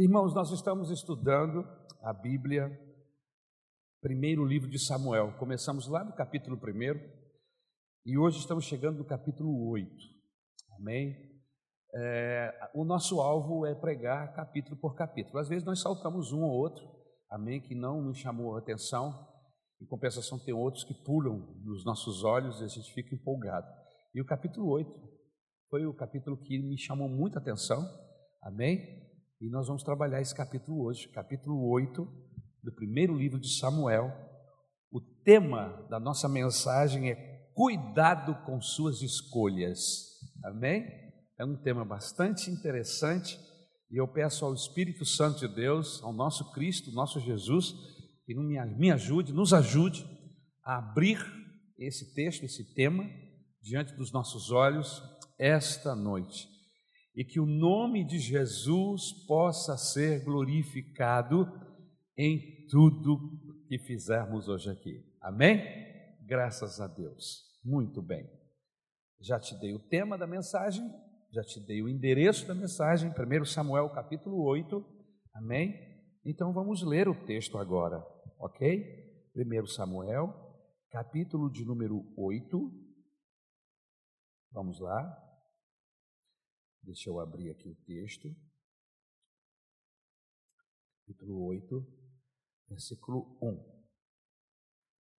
Irmãos, nós estamos estudando a Bíblia, primeiro livro de Samuel. Começamos lá no capítulo 1 e hoje estamos chegando no capítulo 8. Amém? É, o nosso alvo é pregar capítulo por capítulo. Às vezes nós saltamos um ou outro, amém, que não nos chamou a atenção. Em compensação, tem outros que pulam nos nossos olhos e a gente fica empolgado. E o capítulo 8 foi o capítulo que me chamou muita atenção, amém? E nós vamos trabalhar esse capítulo hoje, capítulo 8 do primeiro livro de Samuel. O tema da nossa mensagem é cuidado com suas escolhas. Amém? É um tema bastante interessante e eu peço ao Espírito Santo de Deus, ao nosso Cristo, nosso Jesus, que me ajude, nos ajude a abrir esse texto, esse tema, diante dos nossos olhos esta noite e que o nome de Jesus possa ser glorificado em tudo que fizermos hoje aqui. Amém? Graças a Deus. Muito bem. Já te dei o tema da mensagem, já te dei o endereço da mensagem, 1 Samuel capítulo 8. Amém? Então vamos ler o texto agora, ok? 1 Samuel, capítulo de número 8. Vamos lá. Deixa eu abrir aqui o texto. Capítulo 8, versículo 1.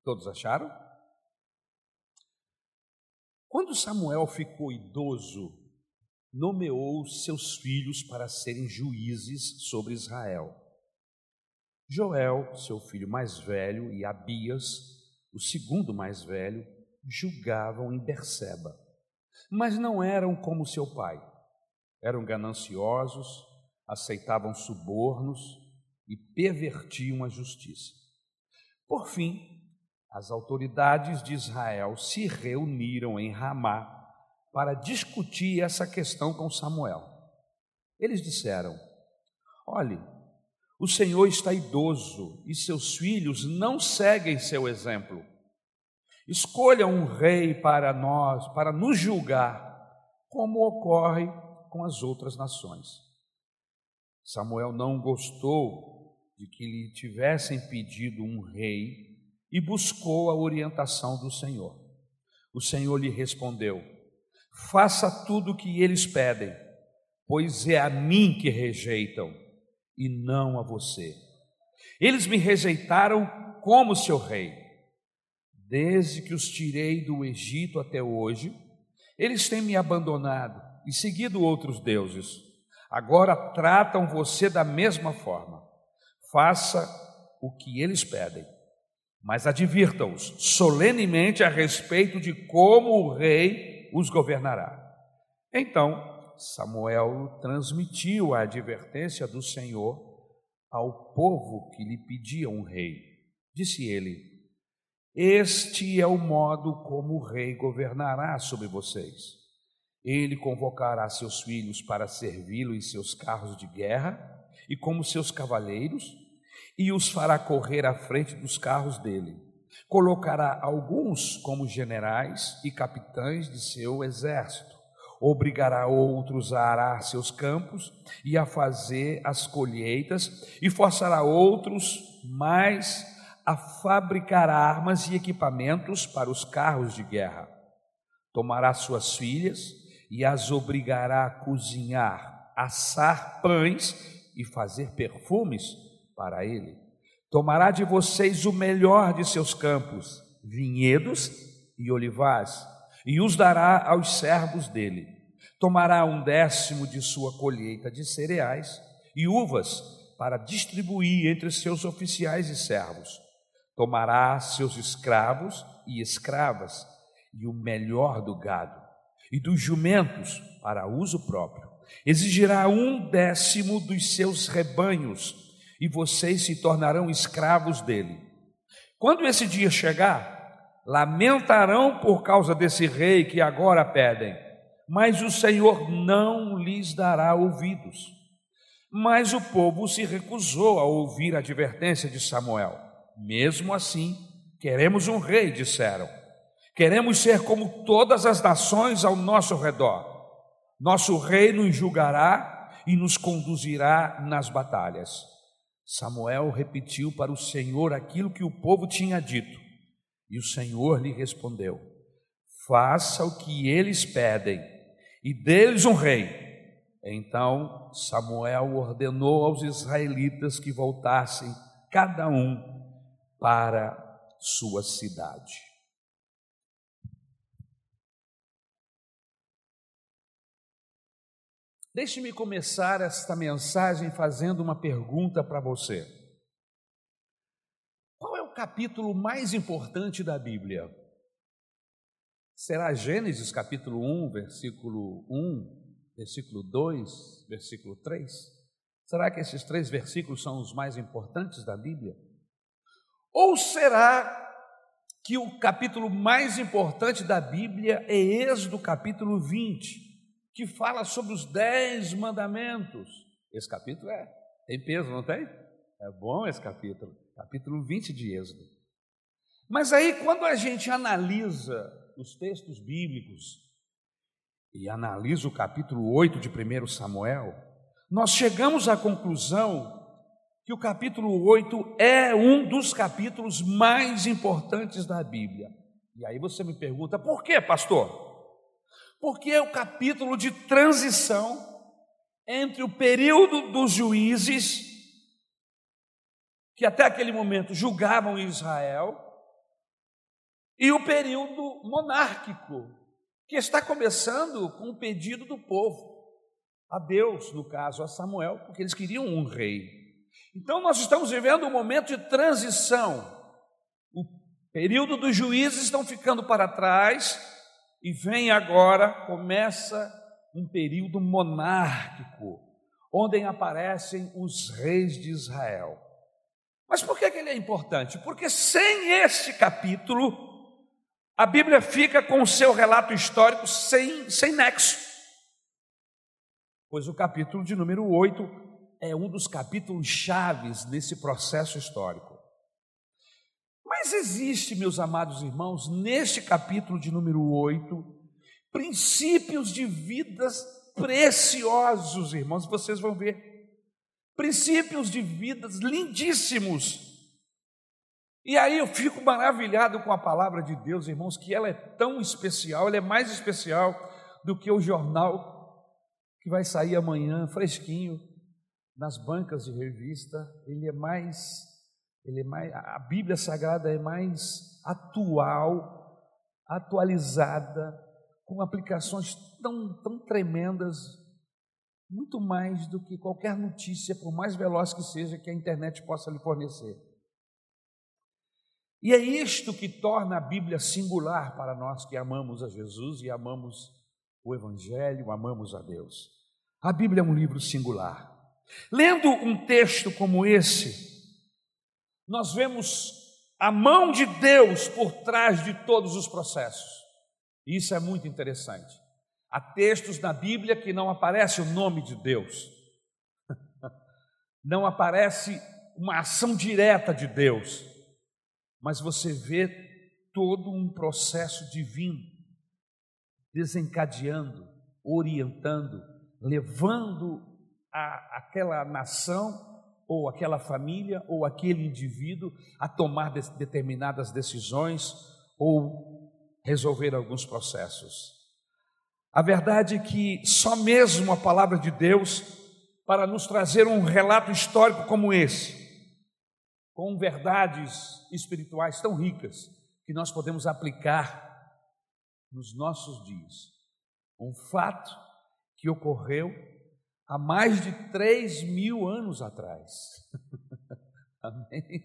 Todos acharam? Quando Samuel ficou idoso, nomeou seus filhos para serem juízes sobre Israel. Joel, seu filho mais velho, e Abias, o segundo mais velho, julgavam em Berseba, mas não eram como seu pai eram gananciosos, aceitavam subornos e pervertiam a justiça. Por fim, as autoridades de Israel se reuniram em Ramá para discutir essa questão com Samuel. Eles disseram: Olhe, o Senhor está idoso e seus filhos não seguem seu exemplo. Escolha um rei para nós, para nos julgar, como ocorre com as outras nações. Samuel não gostou de que lhe tivessem pedido um rei e buscou a orientação do Senhor. O Senhor lhe respondeu: Faça tudo o que eles pedem, pois é a mim que rejeitam e não a você. Eles me rejeitaram como seu rei. Desde que os tirei do Egito até hoje, eles têm me abandonado e seguido outros deuses. Agora tratam você da mesma forma. Faça o que eles pedem, mas advirta-os solenemente a respeito de como o rei os governará. Então, Samuel transmitiu a advertência do Senhor ao povo que lhe pedia um rei. Disse ele: Este é o modo como o rei governará sobre vocês ele convocará seus filhos para servi-lo em seus carros de guerra e como seus cavaleiros, e os fará correr à frente dos carros dele. Colocará alguns como generais e capitães de seu exército. Obrigará outros a arar seus campos e a fazer as colheitas, e forçará outros mais a fabricar armas e equipamentos para os carros de guerra. Tomará suas filhas e as obrigará a cozinhar, assar pães e fazer perfumes para ele. Tomará de vocês o melhor de seus campos, vinhedos e olivais, e os dará aos servos dele. Tomará um décimo de sua colheita de cereais e uvas para distribuir entre seus oficiais e servos. Tomará seus escravos e escravas e o melhor do gado e dos jumentos para uso próprio. Exigirá um décimo dos seus rebanhos, e vocês se tornarão escravos dele. Quando esse dia chegar, lamentarão por causa desse rei que agora pedem, mas o Senhor não lhes dará ouvidos. Mas o povo se recusou a ouvir a advertência de Samuel. Mesmo assim, queremos um rei, disseram. Queremos ser como todas as nações ao nosso redor. Nosso rei nos julgará e nos conduzirá nas batalhas. Samuel repetiu para o Senhor aquilo que o povo tinha dito, e o Senhor lhe respondeu: Faça o que eles pedem, e deles um rei. Então Samuel ordenou aos israelitas que voltassem, cada um para sua cidade. Deixe-me começar esta mensagem fazendo uma pergunta para você. Qual é o capítulo mais importante da Bíblia? Será Gênesis capítulo 1, versículo 1, versículo 2, versículo 3? Será que esses três versículos são os mais importantes da Bíblia? Ou será que o capítulo mais importante da Bíblia é Êxodo capítulo 20? Que fala sobre os dez mandamentos. Esse capítulo é, tem peso, não tem? É bom esse capítulo, capítulo 20 de Êxodo. Mas aí, quando a gente analisa os textos bíblicos e analisa o capítulo 8 de 1 Samuel, nós chegamos à conclusão que o capítulo 8 é um dos capítulos mais importantes da Bíblia. E aí você me pergunta, por quê, pastor? Porque é o capítulo de transição entre o período dos juízes, que até aquele momento julgavam Israel, e o período monárquico, que está começando com o pedido do povo, a Deus, no caso, a Samuel, porque eles queriam um rei. Então, nós estamos vivendo um momento de transição. O período dos juízes estão ficando para trás, e vem agora, começa um período monárquico, onde aparecem os reis de Israel. Mas por que, que ele é importante? Porque sem este capítulo, a Bíblia fica com o seu relato histórico sem, sem nexo. Pois o capítulo de número 8 é um dos capítulos chaves nesse processo histórico. Mas existe, meus amados irmãos, neste capítulo de número 8, princípios de vidas preciosos, irmãos, vocês vão ver. Princípios de vidas lindíssimos. E aí eu fico maravilhado com a palavra de Deus, irmãos, que ela é tão especial, ela é mais especial do que o jornal que vai sair amanhã, fresquinho, nas bancas de revista. Ele é mais ele é mais, a Bíblia Sagrada é mais atual, atualizada, com aplicações tão, tão tremendas, muito mais do que qualquer notícia, por mais veloz que seja, que a internet possa lhe fornecer. E é isto que torna a Bíblia singular para nós que amamos a Jesus e amamos o Evangelho, amamos a Deus. A Bíblia é um livro singular. Lendo um texto como esse, nós vemos a mão de Deus por trás de todos os processos. Isso é muito interessante. Há textos na Bíblia que não aparece o nome de Deus, não aparece uma ação direta de Deus, mas você vê todo um processo divino desencadeando, orientando, levando a, aquela nação ou aquela família, ou aquele indivíduo a tomar determinadas decisões ou resolver alguns processos. A verdade é que só mesmo a palavra de Deus para nos trazer um relato histórico como esse, com verdades espirituais tão ricas que nós podemos aplicar nos nossos dias. Um fato que ocorreu há mais de três mil anos atrás. Amém?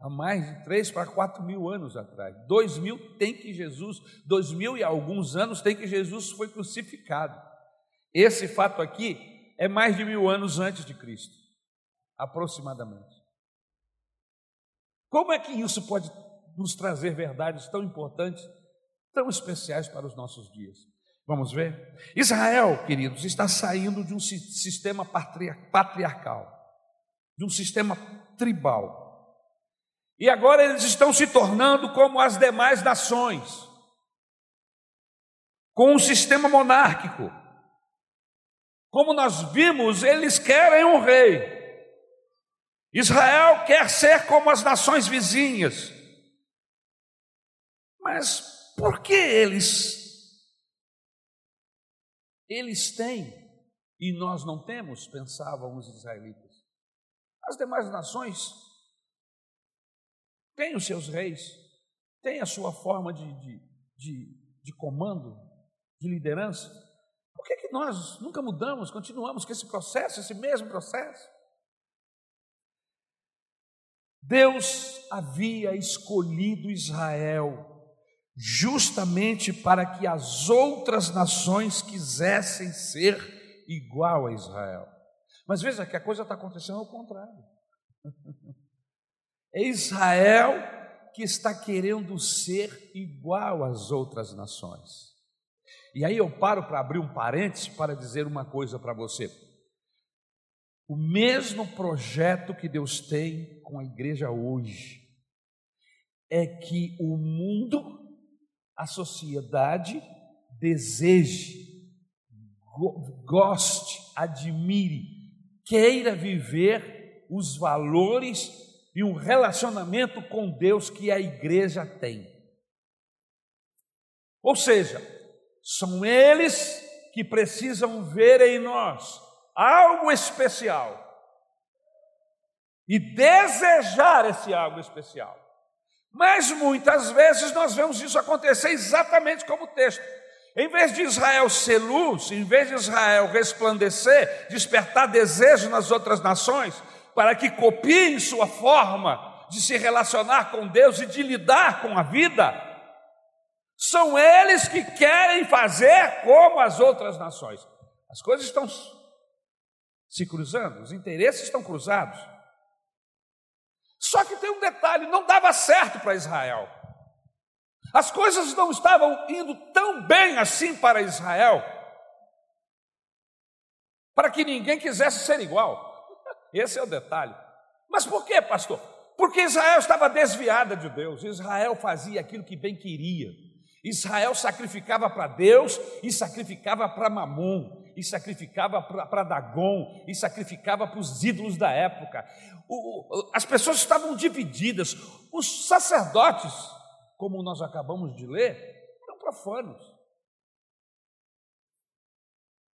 Há mais de três para quatro mil anos atrás. Dois mil tem que Jesus, dois mil e alguns anos tem que Jesus foi crucificado. Esse fato aqui é mais de mil anos antes de Cristo, aproximadamente. Como é que isso pode nos trazer verdades tão importantes, tão especiais para os nossos dias? Vamos ver? Israel, queridos, está saindo de um sistema patriarcal, de um sistema tribal. E agora eles estão se tornando como as demais nações, com um sistema monárquico, Como nós vimos, eles querem um rei. Israel quer ser como as nações vizinhas. Mas por que eles eles têm e nós não temos? Pensavam os israelitas. As demais nações têm os seus reis, têm a sua forma de, de, de, de comando, de liderança. Por que, que nós nunca mudamos, continuamos com esse processo, esse mesmo processo? Deus havia escolhido Israel justamente para que as outras nações quisessem ser igual a Israel. Mas veja que a coisa está acontecendo ao contrário. É Israel que está querendo ser igual às outras nações. E aí eu paro para abrir um parênteses para dizer uma coisa para você. O mesmo projeto que Deus tem com a igreja hoje é que o mundo, a sociedade, deseje, goste, admire, queira viver os valores e o relacionamento com Deus que a igreja tem. Ou seja, são eles que precisam ver em nós algo especial e desejar esse algo especial. Mas muitas vezes nós vemos isso acontecer exatamente como o texto. Em vez de Israel ser luz, em vez de Israel resplandecer, despertar desejo nas outras nações, para que copiem sua forma de se relacionar com Deus e de lidar com a vida, são eles que querem fazer como as outras nações. As coisas estão se cruzando, os interesses estão cruzados. Só que tem um detalhe: não dava certo para Israel. As coisas não estavam indo tão bem assim para Israel, para que ninguém quisesse ser igual. Esse é o detalhe. Mas por quê, pastor? Porque Israel estava desviada de Deus, Israel fazia aquilo que bem queria. Israel sacrificava para Deus e sacrificava para Mamon e sacrificava para Dagon, e sacrificava para os ídolos da época. O, as pessoas estavam divididas. Os sacerdotes, como nós acabamos de ler, eram profanos.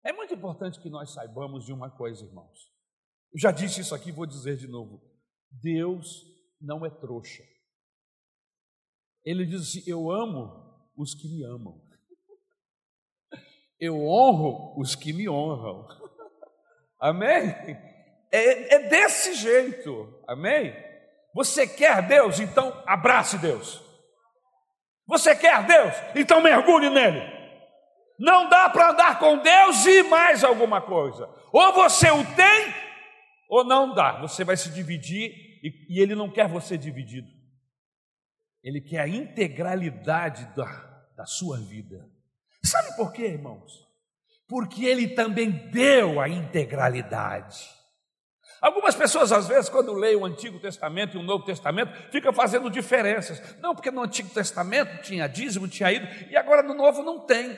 É muito importante que nós saibamos de uma coisa, irmãos. Eu já disse isso aqui, vou dizer de novo. Deus não é trouxa. Ele diz assim: Eu amo os que me amam. Eu honro os que me honram. Amém? É, é desse jeito. Amém? Você quer Deus? Então abrace Deus. Você quer Deus? Então mergulhe nele. Não dá para andar com Deus e mais alguma coisa. Ou você o tem, ou não dá. Você vai se dividir e, e Ele não quer você dividido. Ele quer a integralidade da, da sua vida. Sabe por quê, irmãos? Porque ele também deu a integralidade. Algumas pessoas, às vezes, quando leem o Antigo Testamento e o Novo Testamento, ficam fazendo diferenças. Não, porque no Antigo Testamento tinha dízimo, tinha ido, e agora no Novo não tem.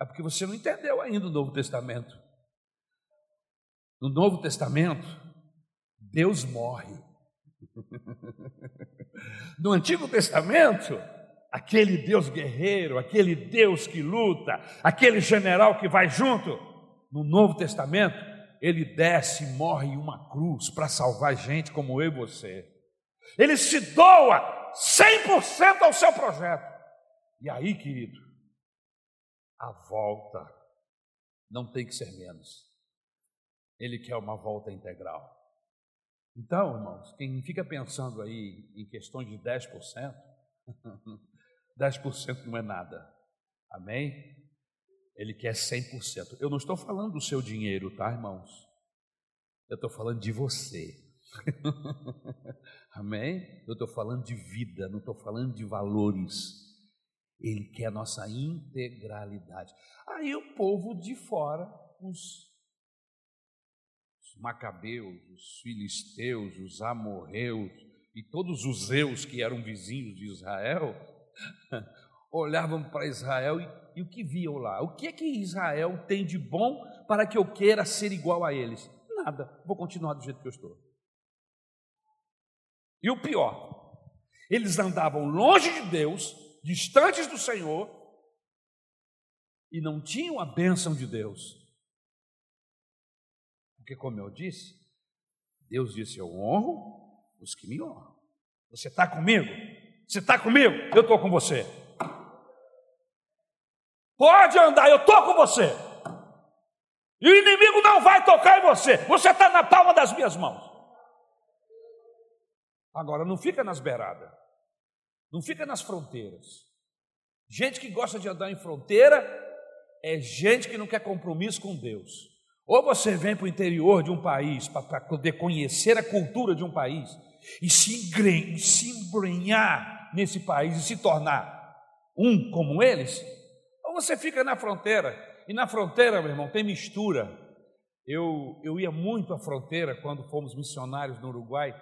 É porque você não entendeu ainda o Novo Testamento. No Novo Testamento, Deus morre. No Antigo Testamento, aquele Deus guerreiro, aquele Deus que luta, aquele general que vai junto. No Novo Testamento, ele desce e morre em uma cruz para salvar gente como eu e você. Ele se doa 100% ao seu projeto. E aí, querido, a volta não tem que ser menos. Ele quer uma volta integral. Então, irmãos, quem fica pensando aí em questões de 10%, 10% não é nada. Amém? Ele quer 100%. Eu não estou falando do seu dinheiro, tá, irmãos? Eu estou falando de você. Amém? Eu estou falando de vida, não estou falando de valores. Ele quer a nossa integralidade. Aí o povo de fora, os, os macabeus, os filisteus, os amorreus e todos os eus que eram vizinhos de Israel, olhavam para Israel e, e o que viam lá? O que é que Israel tem de bom para que eu queira ser igual a eles? Nada, vou continuar do jeito que eu estou. E o pior, eles andavam longe de Deus, distantes do Senhor, e não tinham a bênção de Deus. Porque, como eu disse, Deus disse: Eu honro os que me honram. Você está comigo? Você está comigo? Eu estou com você. Pode andar, eu estou com você. E o inimigo não vai tocar em você. Você está na palma das minhas mãos. Agora, não fica nas beiradas. Não fica nas fronteiras. Gente que gosta de andar em fronteira é gente que não quer compromisso com Deus. Ou você vem para o interior de um país para poder conhecer a cultura de um país e se, engren, se embrenhar nesse país e se tornar um como eles, ou você fica na fronteira. E na fronteira, meu irmão, tem mistura. Eu, eu ia muito à fronteira quando fomos missionários no Uruguai.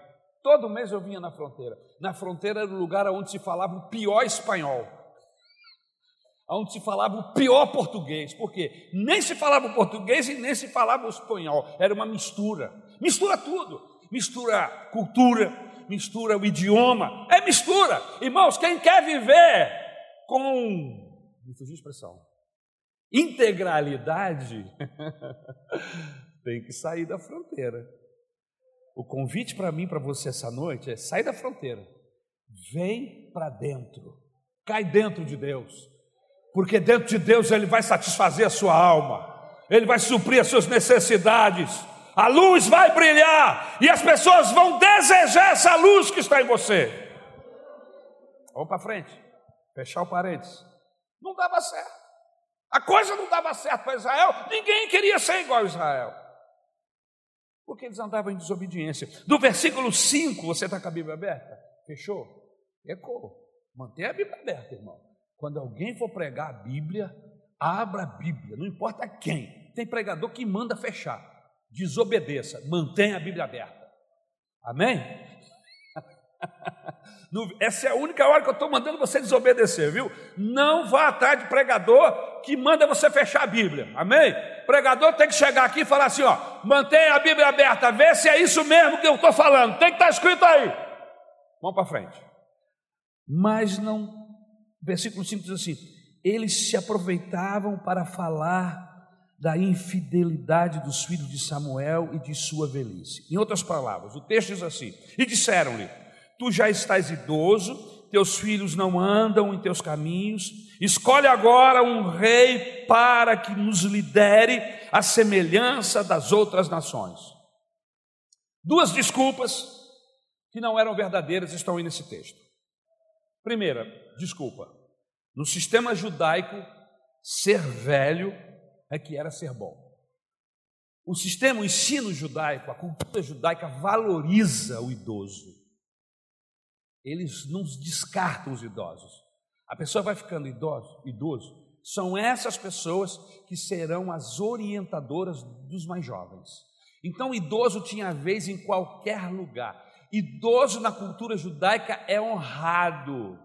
Todo mês eu vinha na fronteira. Na fronteira era o lugar onde se falava o pior espanhol. Onde se falava o pior português. Porque nem se falava o português e nem se falava o espanhol. Era uma mistura. Mistura tudo. Mistura cultura, mistura o idioma. É mistura. Irmãos, quem quer viver com me fugiu a expressão. Integralidade tem que sair da fronteira. O convite para mim, para você essa noite é: sai da fronteira, vem para dentro, cai dentro de Deus, porque dentro de Deus Ele vai satisfazer a sua alma, Ele vai suprir as suas necessidades, a luz vai brilhar e as pessoas vão desejar essa luz que está em você. Vamos para frente, fechar o parênteses. Não dava certo. A coisa não dava certo para Israel, ninguém queria ser igual a Israel. Porque eles andavam em desobediência. Do versículo 5, você está com a Bíblia aberta? Fechou? Ecoou. Mantenha a Bíblia aberta, irmão. Quando alguém for pregar a Bíblia, abra a Bíblia, não importa quem. Tem pregador que manda fechar. Desobedeça, mantenha a Bíblia aberta. Amém? Essa é a única hora que eu estou mandando você desobedecer, viu? Não vá atrás de pregador que manda você fechar a Bíblia. Amém? pregador tem que chegar aqui e falar assim: ó, mantenha a Bíblia aberta, vê se é isso mesmo que eu estou falando. Tem que estar tá escrito aí. Vamos para frente. Mas não, versículo 5 diz assim: eles se aproveitavam para falar da infidelidade dos filhos de Samuel e de sua velhice. Em outras palavras, o texto diz assim: E disseram-lhe: Tu já estás idoso, teus filhos não andam em teus caminhos, escolhe agora um rei para que nos lidere a semelhança das outras nações. Duas desculpas que não eram verdadeiras estão aí nesse texto. Primeira, desculpa. No sistema judaico, ser velho é que era ser bom. O sistema, o ensino judaico, a cultura judaica valoriza o idoso eles não descartam os idosos. A pessoa vai ficando idoso, idoso, são essas pessoas que serão as orientadoras dos mais jovens. Então, idoso tinha vez em qualquer lugar. Idoso na cultura judaica é honrado.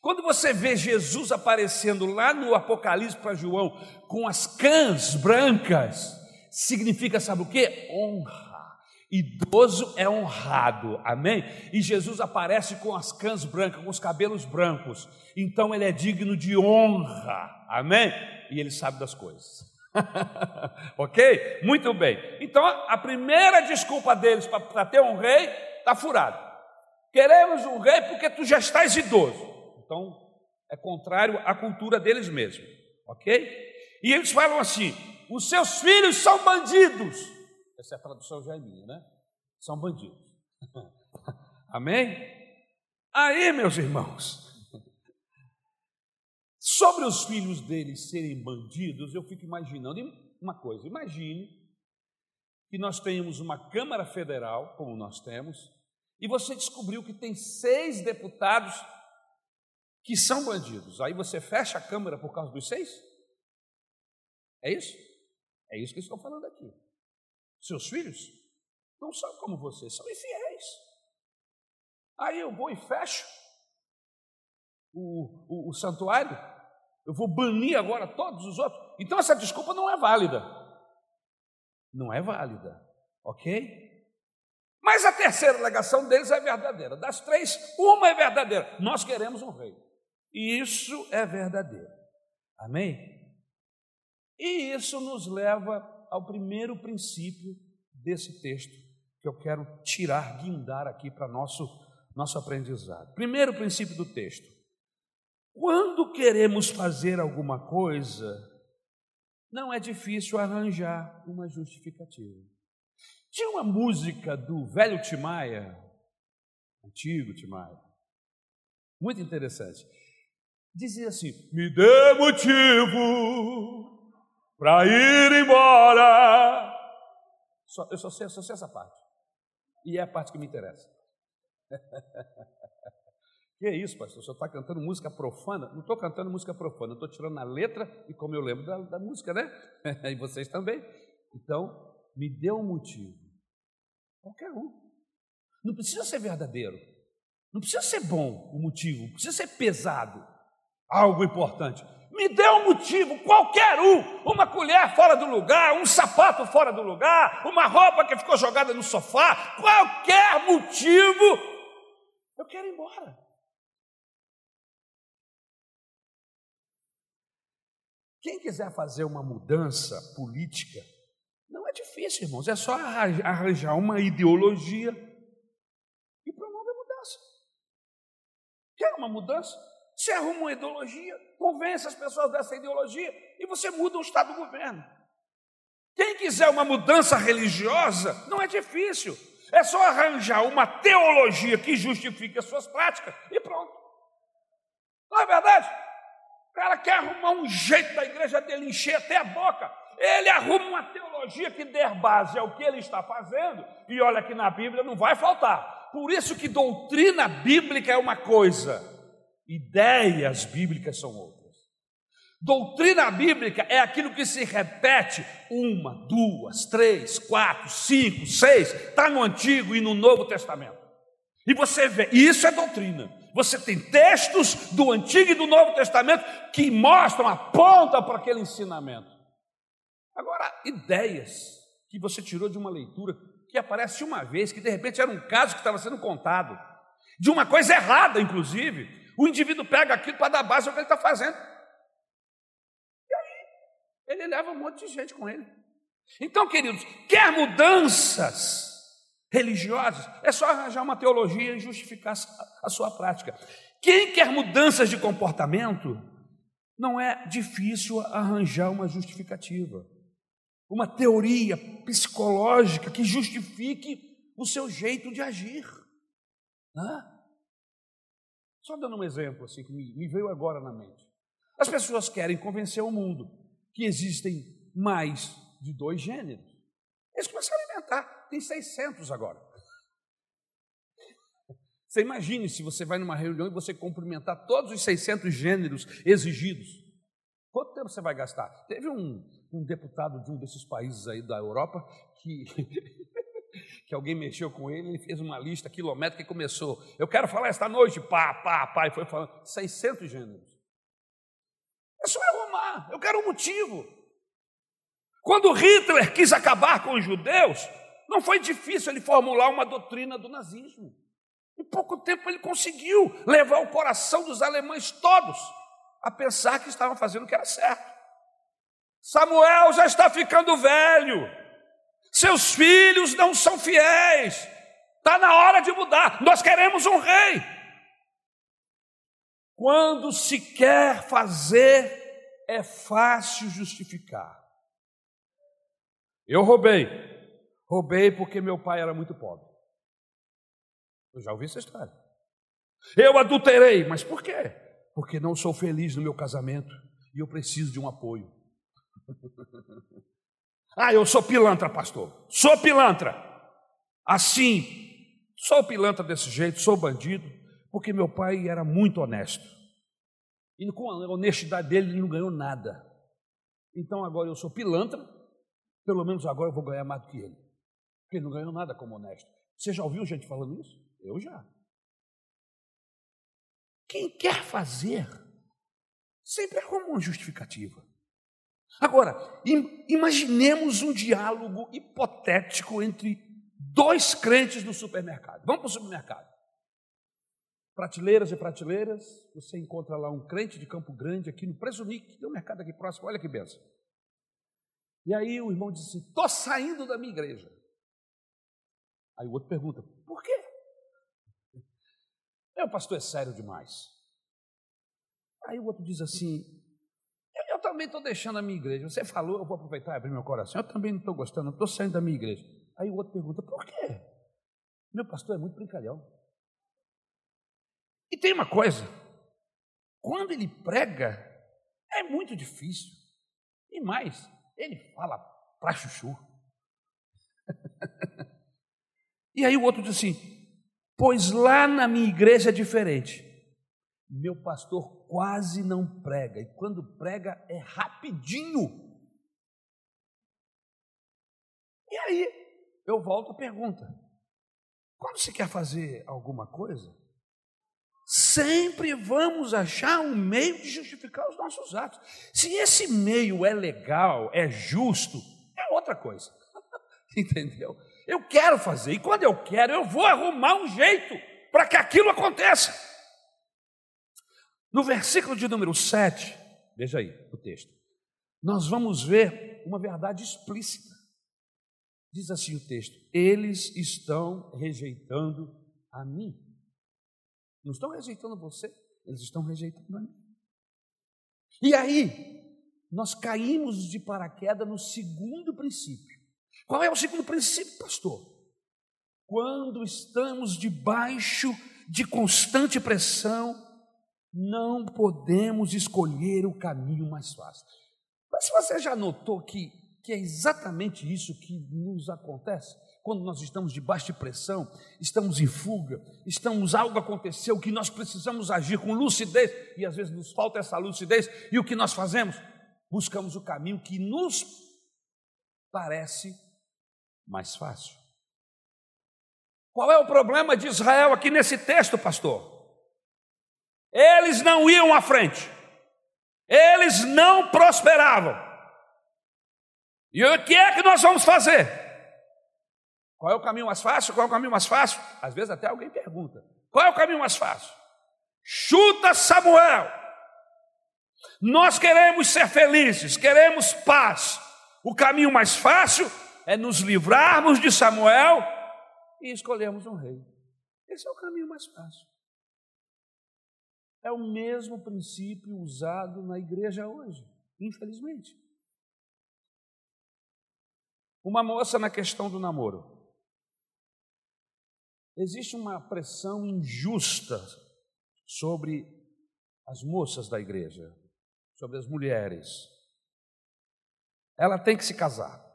Quando você vê Jesus aparecendo lá no Apocalipse para João com as cãs brancas, significa, sabe o que? Honra. Idoso é honrado, amém? E Jesus aparece com as cãs brancas, com os cabelos brancos, então ele é digno de honra, amém? E ele sabe das coisas, ok? Muito bem, então a primeira desculpa deles para ter um rei está furado. Queremos um rei porque tu já estás idoso, então é contrário à cultura deles mesmos, ok? E eles falam assim: os seus filhos são bandidos. Essa é a tradução já é minha, né? São bandidos. Amém? Aí, meus irmãos, sobre os filhos deles serem bandidos, eu fico imaginando uma coisa: imagine que nós tenhamos uma Câmara Federal, como nós temos, e você descobriu que tem seis deputados que são bandidos. Aí você fecha a Câmara por causa dos seis? É isso? É isso que estou falando aqui. Seus filhos não são como você, são infiéis. Aí eu vou e fecho. o, o, o santuário, eu vou banir agora todos os outros. Então essa desculpa não é válida. Não é válida, ok? Mas a terceira alegação deles é verdadeira. Das três, uma é verdadeira. Nós queremos um rei. E isso é verdadeiro. Amém? E isso nos leva ao primeiro princípio desse texto que eu quero tirar, guindar aqui para nosso nosso aprendizado. Primeiro princípio do texto. Quando queremos fazer alguma coisa, não é difícil arranjar uma justificativa. Tinha uma música do velho Timaya, antigo Timaya, muito interessante. Dizia assim: Me dê motivo para ir embora. Só, eu só sei, só sei essa parte. E é a parte que me interessa. que é isso, pastor? Você está cantando música profana? Não estou cantando música profana, estou tirando a letra e como eu lembro da, da música, né? e vocês também. Então, me dê um motivo. Qualquer um. Não precisa ser verdadeiro. Não precisa ser bom o motivo. Não precisa ser pesado. Algo importante. Me dê um motivo, qualquer um. Uma colher fora do lugar, um sapato fora do lugar, uma roupa que ficou jogada no sofá. Qualquer motivo. Eu quero ir embora. Quem quiser fazer uma mudança política, não é difícil, irmãos, é só arranjar uma ideologia e promover mudança. Quer uma mudança? Você arruma uma ideologia, convence as pessoas dessa ideologia e você muda o estado do governo. Quem quiser uma mudança religiosa, não é difícil. É só arranjar uma teologia que justifique as suas práticas e pronto. Não é verdade? O cara quer arrumar um jeito da igreja dele encher até a boca ele arruma uma teologia que der base ao que ele está fazendo, e olha que na Bíblia não vai faltar. Por isso que doutrina bíblica é uma coisa, ideias bíblicas são outras. Doutrina bíblica é aquilo que se repete uma, duas, três, quatro, cinco, seis, está no Antigo e no Novo Testamento. E você vê, isso é doutrina. Você tem textos do Antigo e do Novo Testamento que mostram, apontam para aquele ensinamento. Agora, ideias que você tirou de uma leitura que aparece uma vez, que de repente era um caso que estava sendo contado, de uma coisa errada, inclusive, o indivíduo pega aquilo para dar base ao que ele está fazendo. E aí, ele leva um monte de gente com ele. Então, queridos, quer mudanças religiosas, é só arranjar uma teologia e justificar a sua prática. Quem quer mudanças de comportamento, não é difícil arranjar uma justificativa uma teoria psicológica que justifique o seu jeito de agir. Só dando um exemplo assim que me, veio agora na mente. As pessoas querem convencer o mundo que existem mais de dois gêneros. Eles começaram a inventar, tem 600 agora. Você imagine se você vai numa reunião e você cumprimentar todos os 600 gêneros exigidos. Quanto tempo você vai gastar? Teve um, um deputado de um desses países aí da Europa que, que alguém mexeu com ele, ele fez uma lista quilométrica e começou. Eu quero falar esta noite, pá, pá, pá, e foi falando 600 gêneros. É só arrumar, eu quero um motivo. Quando Hitler quis acabar com os judeus, não foi difícil ele formular uma doutrina do nazismo. Em pouco tempo ele conseguiu levar o coração dos alemães todos a pensar que estavam fazendo o que era certo. Samuel já está ficando velho, seus filhos não são fiéis, está na hora de mudar. Nós queremos um rei. Quando se quer fazer, é fácil justificar. Eu roubei, roubei porque meu pai era muito pobre. Eu já ouvi essa história. Eu adulterei, mas por quê? Porque não sou feliz no meu casamento e eu preciso de um apoio. ah, eu sou pilantra, pastor. Sou pilantra. Assim, sou pilantra desse jeito, sou bandido, porque meu pai era muito honesto. E com a honestidade dele, ele não ganhou nada. Então agora eu sou pilantra, pelo menos agora eu vou ganhar mais do que ele. Porque ele não ganhou nada como honesto. Você já ouviu gente falando isso? Eu já. quem quer fazer sempre arruma uma justificativa. Agora, imaginemos um diálogo hipotético entre dois crentes no supermercado. Vamos para o supermercado. Prateleiras e prateleiras, você encontra lá um crente de Campo Grande, aqui no Presunic, tem um mercado aqui próximo, olha que benção. E aí o irmão disse: Estou saindo da minha igreja. Aí o outro pergunta: Por quê? É, o pastor é sério demais. Aí o outro diz assim: também estou deixando a minha igreja. Você falou, eu vou aproveitar e abrir meu coração. Eu também não estou gostando, estou saindo da minha igreja. Aí o outro pergunta: Por quê? Meu pastor é muito brincalhão. E tem uma coisa: quando ele prega, é muito difícil. E mais, ele fala pra chuchu. e aí o outro diz assim: Pois lá na minha igreja é diferente. Meu pastor quase não prega, e quando prega é rapidinho. E aí eu volto à pergunta: quando se quer fazer alguma coisa, sempre vamos achar um meio de justificar os nossos atos. Se esse meio é legal, é justo, é outra coisa. Entendeu? Eu quero fazer, e quando eu quero, eu vou arrumar um jeito para que aquilo aconteça. No versículo de número 7, veja aí o texto, nós vamos ver uma verdade explícita. Diz assim o texto: eles estão rejeitando a mim. Não estão rejeitando você, eles estão rejeitando a mim. E aí, nós caímos de paraquedas no segundo princípio. Qual é o segundo princípio, pastor? Quando estamos debaixo de constante pressão, não podemos escolher o caminho mais fácil. Mas você já notou que, que é exatamente isso que nos acontece? quando nós estamos debaixo de pressão, estamos em fuga, estamos algo aconteceu que nós precisamos agir com lucidez e às vezes nos falta essa lucidez e o que nós fazemos? Buscamos o caminho que nos parece mais fácil. Qual é o problema de Israel aqui nesse texto, pastor? Eles não iam à frente. Eles não prosperavam. E o que é que nós vamos fazer? Qual é o caminho mais fácil? Qual é o caminho mais fácil? Às vezes até alguém pergunta: qual é o caminho mais fácil? Chuta Samuel. Nós queremos ser felizes, queremos paz. O caminho mais fácil é nos livrarmos de Samuel e escolhermos um rei. Esse é o caminho mais fácil. É o mesmo princípio usado na igreja hoje, infelizmente. Uma moça na questão do namoro. Existe uma pressão injusta sobre as moças da igreja, sobre as mulheres. Ela tem que se casar.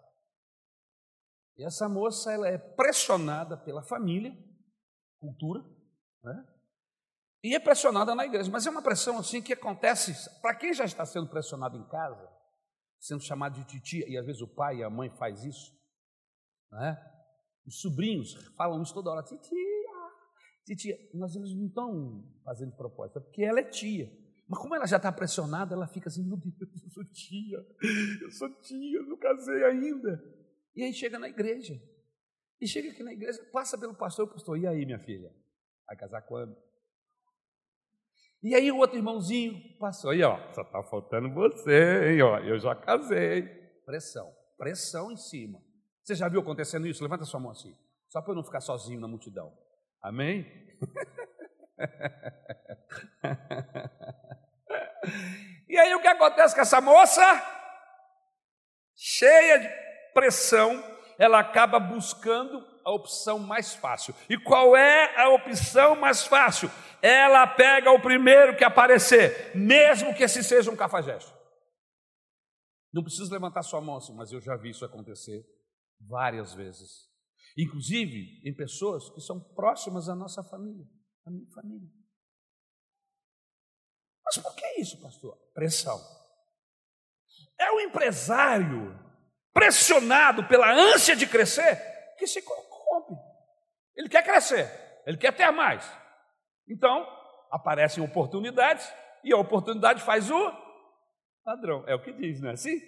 E essa moça ela é pressionada pela família, cultura, né? E é pressionada na igreja. Mas é uma pressão assim que acontece para quem já está sendo pressionado em casa, sendo chamado de titia, e às vezes o pai e a mãe faz isso, né? Os sobrinhos falam isso toda hora, titia, titia. Mas eles não estão fazendo proposta, porque ela é tia. Mas como ela já está pressionada, ela fica assim, meu Deus, eu sou tia, eu sou tia, eu não casei ainda. E aí chega na igreja. E chega aqui na igreja, passa pelo pastor, o pastor, e aí, minha filha? Vai casar quando? E aí o outro irmãozinho passou, aí ó, só está faltando você, hein, ó, eu já casei. Pressão, pressão em cima. Você já viu acontecendo isso? Levanta sua mão assim, só para eu não ficar sozinho na multidão. Amém? e aí o que acontece com essa moça? Cheia de pressão, ela acaba buscando a opção mais fácil. E qual é a opção mais fácil? Ela pega o primeiro que aparecer, mesmo que esse seja um cafajeste. Não precisa levantar sua mão assim, mas eu já vi isso acontecer várias vezes. Inclusive em pessoas que são próximas à nossa família, à minha família. Mas por que isso, pastor? Pressão. É o empresário pressionado pela ânsia de crescer que se corrompe. Ele quer crescer, ele quer ter mais. Então, Aparecem oportunidades e a oportunidade faz o ladrão. É o que diz, não é assim?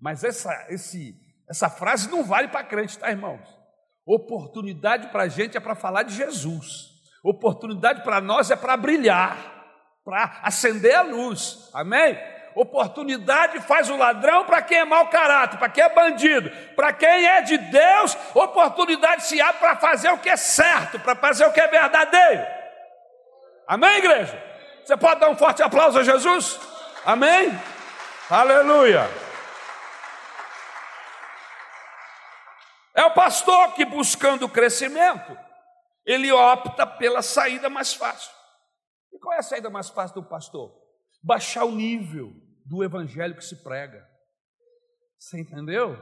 Mas essa, esse, essa frase não vale para crente, tá, irmãos? Oportunidade para a gente é para falar de Jesus. Oportunidade para nós é para brilhar, para acender a luz. Amém? Oportunidade faz o ladrão para quem é mau caráter, para quem é bandido, para quem é de Deus, oportunidade se abre para fazer o que é certo, para fazer o que é verdadeiro. Amém, igreja? Você pode dar um forte aplauso a Jesus? Amém? Aleluia. É o pastor que, buscando crescimento, ele opta pela saída mais fácil. E qual é a saída mais fácil do pastor? Baixar o nível do evangelho que se prega. Você entendeu?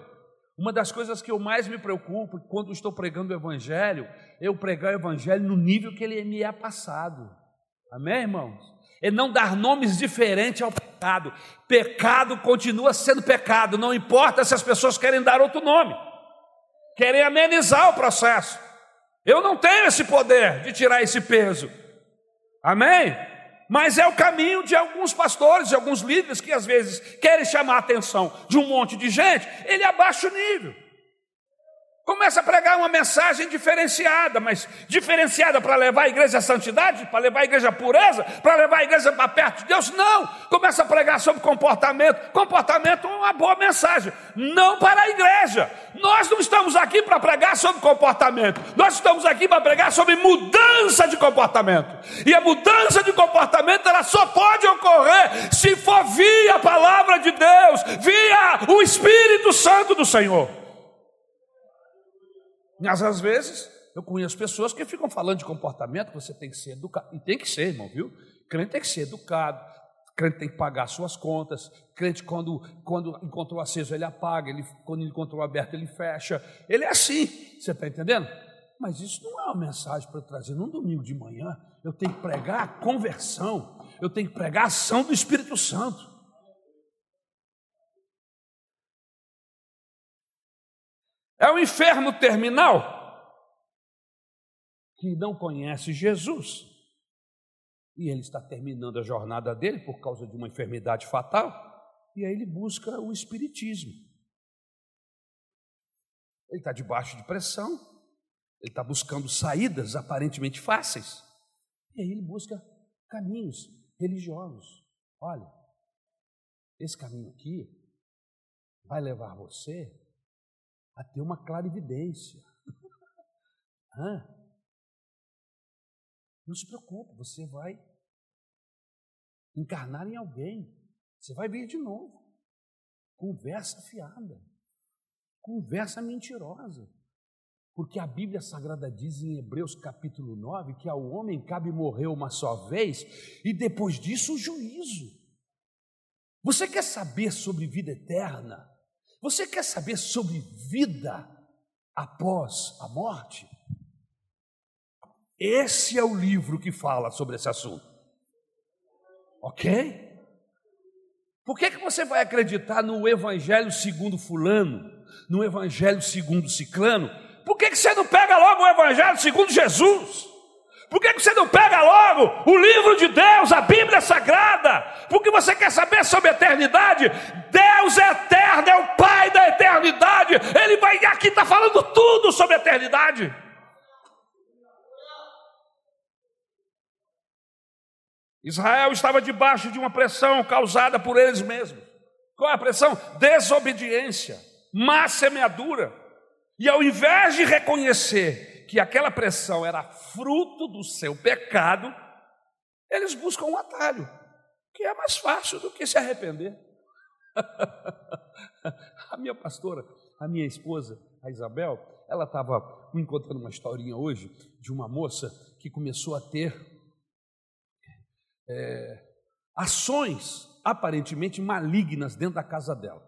Uma das coisas que eu mais me preocupo quando estou pregando o evangelho, eu pregar o evangelho no nível que ele me é passado. Amém, irmãos? É não dar nomes diferentes ao pecado. Pecado continua sendo pecado, não importa se as pessoas querem dar outro nome, querem amenizar o processo. Eu não tenho esse poder de tirar esse peso. Amém? Mas é o caminho de alguns pastores, de alguns líderes que às vezes querem chamar a atenção de um monte de gente, ele abaixa o nível. Começa a pregar uma mensagem diferenciada, mas diferenciada para levar a igreja à santidade, para levar a igreja à pureza, para levar a igreja para perto de Deus? Não! Começa a pregar sobre comportamento. Comportamento é uma boa mensagem, não para a igreja. Nós não estamos aqui para pregar sobre comportamento, nós estamos aqui para pregar sobre mudança de comportamento. E a mudança de comportamento ela só pode ocorrer se for via a palavra de Deus, via o Espírito Santo do Senhor. Mas às vezes eu conheço pessoas que ficam falando de comportamento, você tem que ser educado. E tem que ser, irmão, viu? Crente tem que ser educado, crente tem que pagar suas contas, crente quando, quando encontrou aceso ele apaga, ele, quando encontrou aberto ele fecha. Ele é assim, você está entendendo? Mas isso não é uma mensagem para eu trazer num domingo de manhã. Eu tenho que pregar a conversão, eu tenho que pregar a ação do Espírito Santo. É o inferno terminal que não conhece Jesus. E ele está terminando a jornada dele por causa de uma enfermidade fatal. E aí ele busca o Espiritismo. Ele está debaixo de pressão. Ele está buscando saídas aparentemente fáceis. E aí ele busca caminhos religiosos. Olha, esse caminho aqui vai levar você a ter uma clarividência. Não se preocupe, você vai encarnar em alguém. Você vai vir de novo. Conversa fiada. Conversa mentirosa. Porque a Bíblia Sagrada diz em Hebreus capítulo 9 que ao homem cabe morrer uma só vez e depois disso o juízo. Você quer saber sobre vida eterna? Você quer saber sobre vida após a morte? Esse é o livro que fala sobre esse assunto. Ok? Por que, que você vai acreditar no Evangelho segundo Fulano, no Evangelho segundo Ciclano? Por que, que você não pega logo o Evangelho segundo Jesus? Por que você não pega logo o livro de Deus, a Bíblia Sagrada? Porque você quer saber sobre a eternidade? Deus é eterno, é o Pai da eternidade. Ele vai aqui está falando tudo sobre a eternidade. Israel estava debaixo de uma pressão causada por eles mesmos. Qual é a pressão? Desobediência, má semeadura. E ao invés de reconhecer que aquela pressão era fruto do seu pecado, eles buscam um atalho, que é mais fácil do que se arrepender. a minha pastora, a minha esposa, a Isabel, ela estava me contando uma historinha hoje de uma moça que começou a ter é, ações aparentemente malignas dentro da casa dela.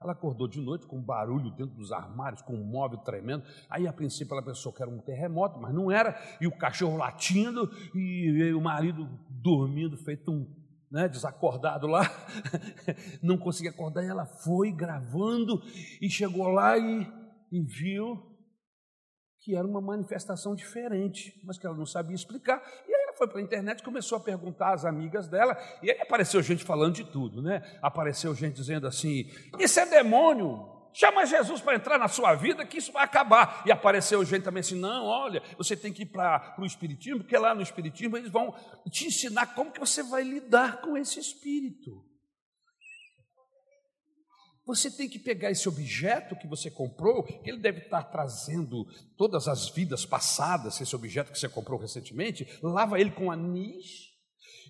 Ela acordou de noite com um barulho dentro dos armários, com um móvel tremendo. Aí, a princípio, ela pensou que era um terremoto, mas não era. E o cachorro latindo e o marido dormindo, feito um né, desacordado lá. Não conseguia acordar. E ela foi gravando e chegou lá e, e viu que era uma manifestação diferente, mas que ela não sabia explicar. E foi para a internet, começou a perguntar às amigas dela, e aí apareceu gente falando de tudo, né? Apareceu gente dizendo assim: Isso é demônio, chama Jesus para entrar na sua vida, que isso vai acabar. E apareceu gente também assim: Não, olha, você tem que ir para o Espiritismo, porque lá no Espiritismo eles vão te ensinar como que você vai lidar com esse espírito. Você tem que pegar esse objeto que você comprou, que ele deve estar trazendo todas as vidas passadas, esse objeto que você comprou recentemente, lava ele com anis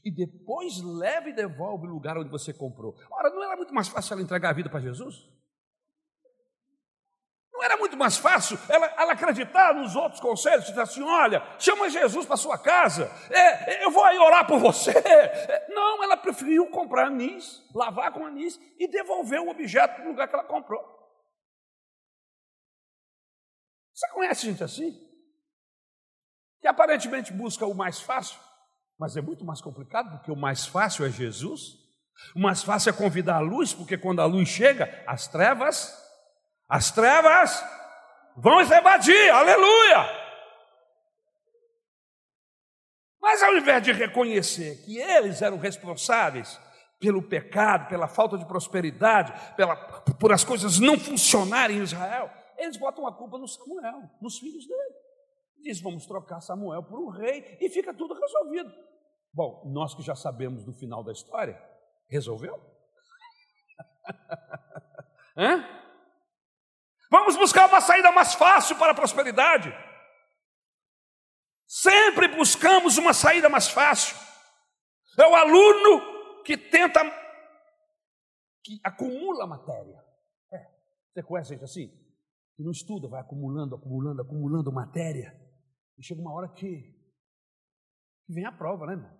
e depois leva e devolve o lugar onde você comprou. Ora, não era muito mais fácil ela entregar a vida para Jesus? Não era muito mais fácil ela, ela acreditar nos outros conselhos, dizer assim: olha, chama Jesus para sua casa, é, eu vou aí orar por você. É, não, ela preferiu comprar anis, lavar com anis e devolver o objeto para o lugar que ela comprou. Você conhece gente assim? Que aparentemente busca o mais fácil, mas é muito mais complicado, porque o mais fácil é Jesus. O mais fácil é convidar a luz, porque quando a luz chega, as trevas as trevas vão se evadir, aleluia! Mas ao invés de reconhecer que eles eram responsáveis pelo pecado, pela falta de prosperidade, pela, por as coisas não funcionarem em Israel, eles botam a culpa no Samuel, nos filhos dele. Diz: vamos trocar Samuel por um rei e fica tudo resolvido. Bom, nós que já sabemos do final da história, resolveu? Hã? Vamos buscar uma saída mais fácil para a prosperidade. Sempre buscamos uma saída mais fácil. É o aluno que tenta, que acumula matéria. É, você conhece gente assim? Que não estuda, vai acumulando, acumulando, acumulando matéria. E chega uma hora que, que vem a prova, né, irmão?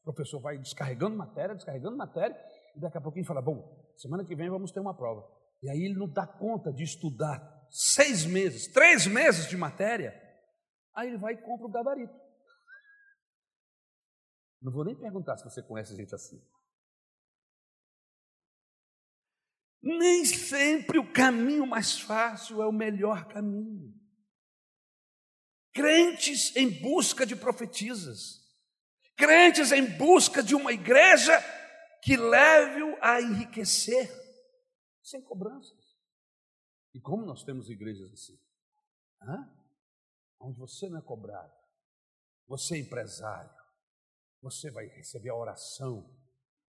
O professor vai descarregando matéria, descarregando matéria, e daqui a pouquinho fala: Bom, semana que vem vamos ter uma prova. E aí ele não dá conta de estudar seis meses, três meses de matéria. Aí ele vai e compra o gabarito. Não vou nem perguntar se você conhece gente assim. Nem sempre o caminho mais fácil é o melhor caminho. Crentes em busca de profetisas, crentes em busca de uma igreja que leve-o a enriquecer sem cobranças. E como nós temos igrejas assim? Hã? Onde você não é cobrado, você é empresário, você vai receber a oração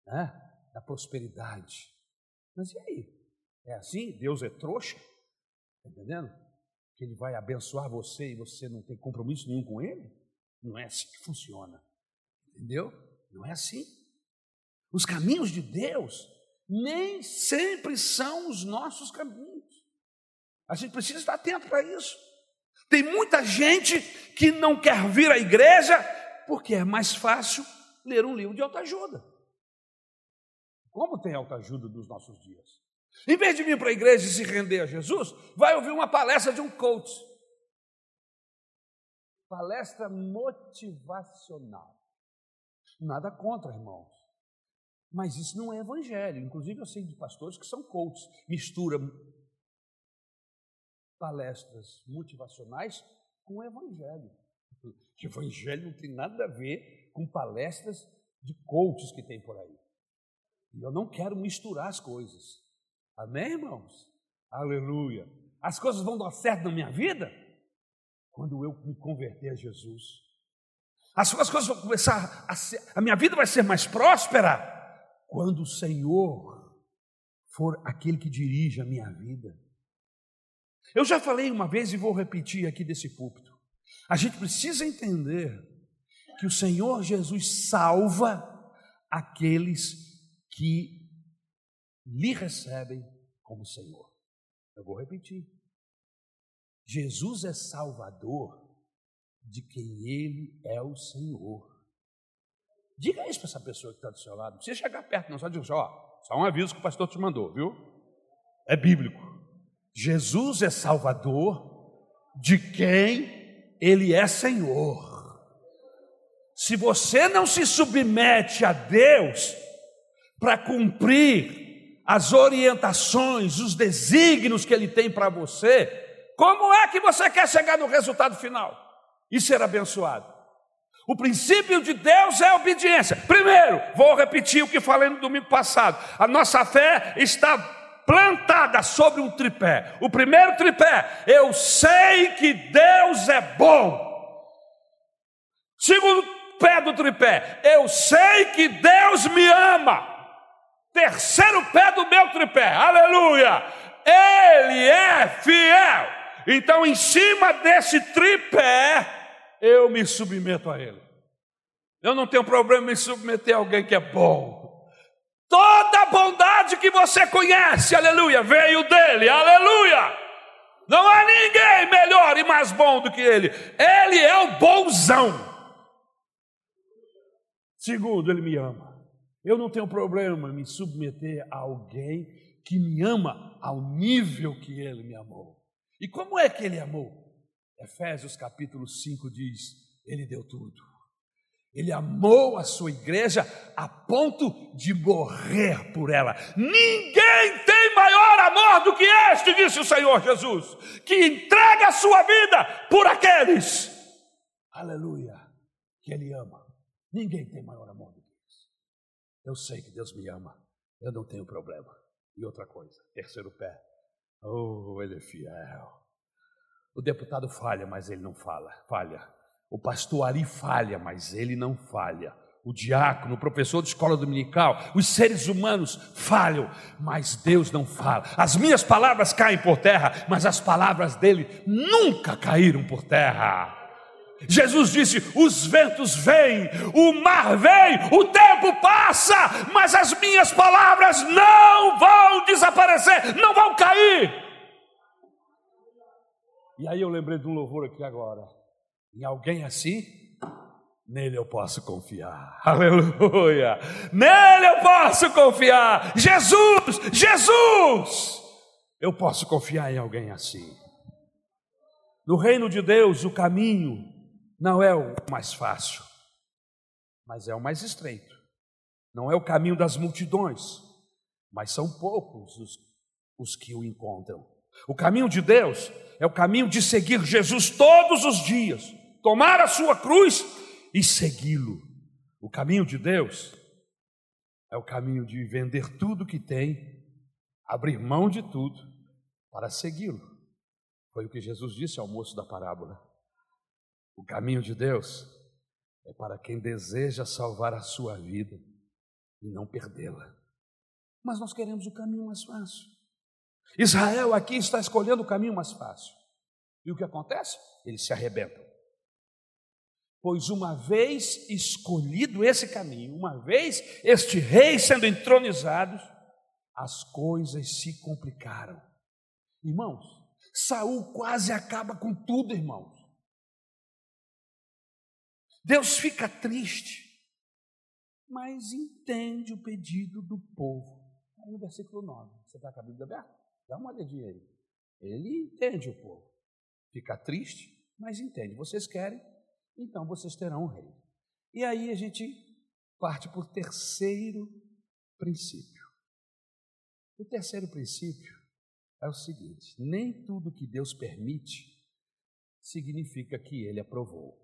né, da prosperidade. Mas e aí? É assim? Deus é trouxa? Está entendendo? Que Ele vai abençoar você e você não tem compromisso nenhum com Ele? Não é assim que funciona. Entendeu? Não é assim. Os caminhos de Deus nem sempre são os nossos caminhos. A gente precisa estar atento para isso. Tem muita gente que não quer vir à igreja porque é mais fácil ler um livro de autoajuda. Como tem autoajuda nos nossos dias? Em vez de vir para a igreja e se render a Jesus, vai ouvir uma palestra de um coach. Palestra motivacional. Nada contra, irmãos. Mas isso não é evangelho. Inclusive, eu sei de pastores que são coaches, mistura palestras motivacionais com evangelho. Evangelho não tem nada a ver com palestras de coaches que tem por aí. E eu não quero misturar as coisas. Amém, irmãos? Aleluia. As coisas vão dar certo na minha vida quando eu me converter a Jesus. As, as coisas vão começar a ser, a minha vida vai ser mais próspera quando o Senhor for aquele que dirige a minha vida. Eu já falei uma vez e vou repetir aqui desse púlpito. A gente precisa entender que o Senhor Jesus salva aqueles que lhe recebem como Senhor. Eu vou repetir. Jesus é salvador de quem ele é o Senhor. Diga isso para essa pessoa que está do seu lado. Não precisa chegar perto, não. Só diga assim, ó, só um aviso que o pastor te mandou, viu? É bíblico. Jesus é Salvador de quem Ele é Senhor. Se você não se submete a Deus para cumprir as orientações, os desígnios que Ele tem para você, como é que você quer chegar no resultado final e ser abençoado? O princípio de Deus é a obediência. Primeiro, vou repetir o que falei no domingo passado. A nossa fé está plantada sobre um tripé. O primeiro tripé, eu sei que Deus é bom. Segundo pé do tripé, eu sei que Deus me ama. Terceiro pé do meu tripé, aleluia, Ele é fiel. Então, em cima desse tripé, eu me submeto a Ele. Eu não tenho problema em submeter a alguém que é bom. Toda a bondade que você conhece, aleluia, veio dele, aleluia. Não há ninguém melhor e mais bom do que ele. Ele é o bonzão. Segundo, ele me ama. Eu não tenho problema em me submeter a alguém que me ama ao nível que ele me amou. E como é que ele amou? Efésios capítulo 5 diz: Ele deu tudo. Ele amou a sua igreja a ponto de morrer por ela. Ninguém tem maior amor do que este, disse o Senhor Jesus, que entrega a sua vida por aqueles. Aleluia, que Ele ama. Ninguém tem maior amor do que isso. Eu sei que Deus me ama, eu não tenho problema. E outra coisa, terceiro pé. Oh, ele é fiel. O deputado falha, mas ele não fala, falha. O pastor falha, mas ele não falha. O diácono, o professor de escola dominical, os seres humanos falham, mas Deus não fala. As minhas palavras caem por terra, mas as palavras dele nunca caíram por terra. Jesus disse: os ventos vêm, o mar vem, o tempo passa, mas as minhas palavras não vão desaparecer, não vão cair. E aí eu lembrei de um louvor aqui agora. Em alguém assim, nele eu posso confiar. Aleluia! Nele eu posso confiar. Jesus, Jesus! Eu posso confiar em alguém assim. No reino de Deus, o caminho não é o mais fácil, mas é o mais estreito. Não é o caminho das multidões, mas são poucos os, os que o encontram. O caminho de Deus é o caminho de seguir Jesus todos os dias, tomar a sua cruz e segui-lo. O caminho de Deus é o caminho de vender tudo que tem, abrir mão de tudo para segui-lo. Foi o que Jesus disse ao moço da parábola. O caminho de Deus é para quem deseja salvar a sua vida e não perdê-la. Mas nós queremos o caminho mais fácil. Israel aqui está escolhendo o caminho mais fácil. E o que acontece? Eles se arrebentam. Pois uma vez escolhido esse caminho, uma vez este rei sendo entronizado, as coisas se complicaram. Irmãos, Saul quase acaba com tudo, irmãos. Deus fica triste, mas entende o pedido do povo. Aí no versículo 9, você está com a Bíblia aberta? Dá uma olhadinha aí. Ele entende o povo. Fica triste, mas entende. Vocês querem, então vocês terão um rei. E aí a gente parte por terceiro princípio. O terceiro princípio é o seguinte: nem tudo que Deus permite significa que ele aprovou.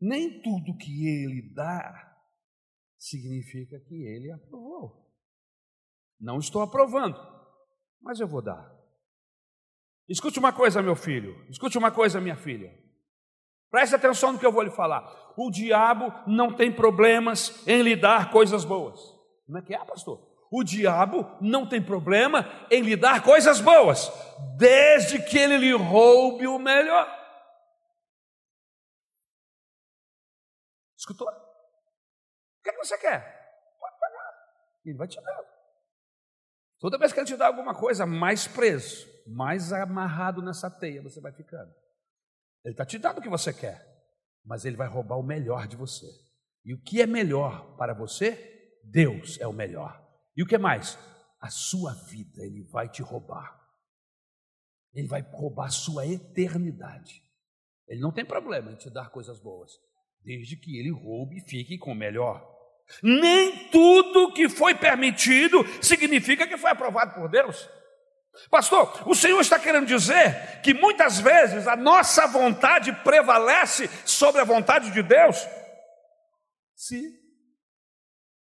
Nem tudo que ele dá significa que ele aprovou. Não estou aprovando, mas eu vou dar. Escute uma coisa, meu filho. Escute uma coisa, minha filha. Preste atenção no que eu vou lhe falar. O diabo não tem problemas em lhe dar coisas boas. Como é que é, pastor? O diabo não tem problema em lhe dar coisas boas, desde que ele lhe roube o melhor. Escutou? O que, é que você quer? Pode pagar. Ele vai te dar. Toda vez que ele te dá alguma coisa, mais preso, mais amarrado nessa teia você vai ficando. Ele está te dando o que você quer, mas ele vai roubar o melhor de você. E o que é melhor para você? Deus é o melhor. E o que mais? A sua vida ele vai te roubar. Ele vai roubar a sua eternidade. Ele não tem problema em te dar coisas boas, desde que ele roube e fique com o melhor. Nem tudo que foi permitido significa que foi aprovado por Deus. Pastor, o Senhor está querendo dizer que muitas vezes a nossa vontade prevalece sobre a vontade de Deus? Sim.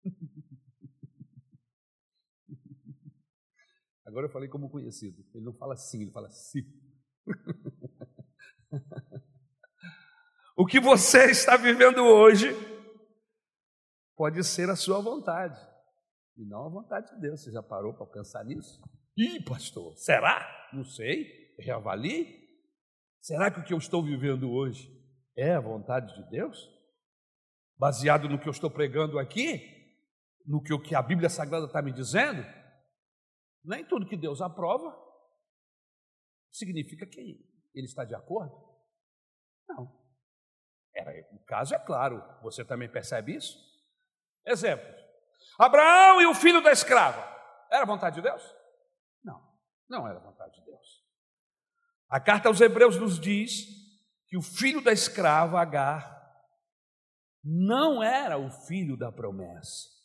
Agora eu falei como conhecido. Ele não fala sim, ele fala sim. o que você está vivendo hoje pode ser a sua vontade e não a vontade de Deus. Você já parou para pensar nisso? Ih, pastor, será? Não sei. Reavalie. Será que o que eu estou vivendo hoje é a vontade de Deus? Baseado no que eu estou pregando aqui? No que, que a Bíblia Sagrada está me dizendo? Nem tudo que Deus aprova significa que ele está de acordo. Não. É, o caso é claro, você também percebe isso? Exemplo: Abraão e o filho da escrava. Era vontade de Deus? Não, não era vontade de Deus. A carta aos Hebreus nos diz que o filho da escrava, Agar, não era o filho da promessa.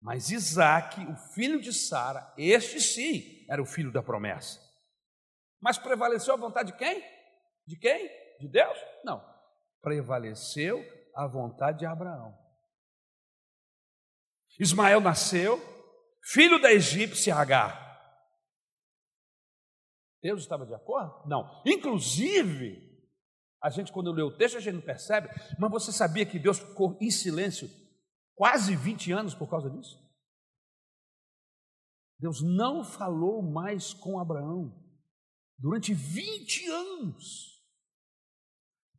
Mas Isaac, o filho de Sara, este sim era o filho da promessa. Mas prevaleceu a vontade de quem? De quem? De Deus? Não. Prevaleceu a vontade de Abraão. Ismael nasceu, filho da egípcia Agar. Deus estava de acordo? Não. Inclusive, a gente, quando lê o texto, a gente não percebe, mas você sabia que Deus ficou em silêncio quase 20 anos por causa disso. Deus não falou mais com Abraão durante 20 anos,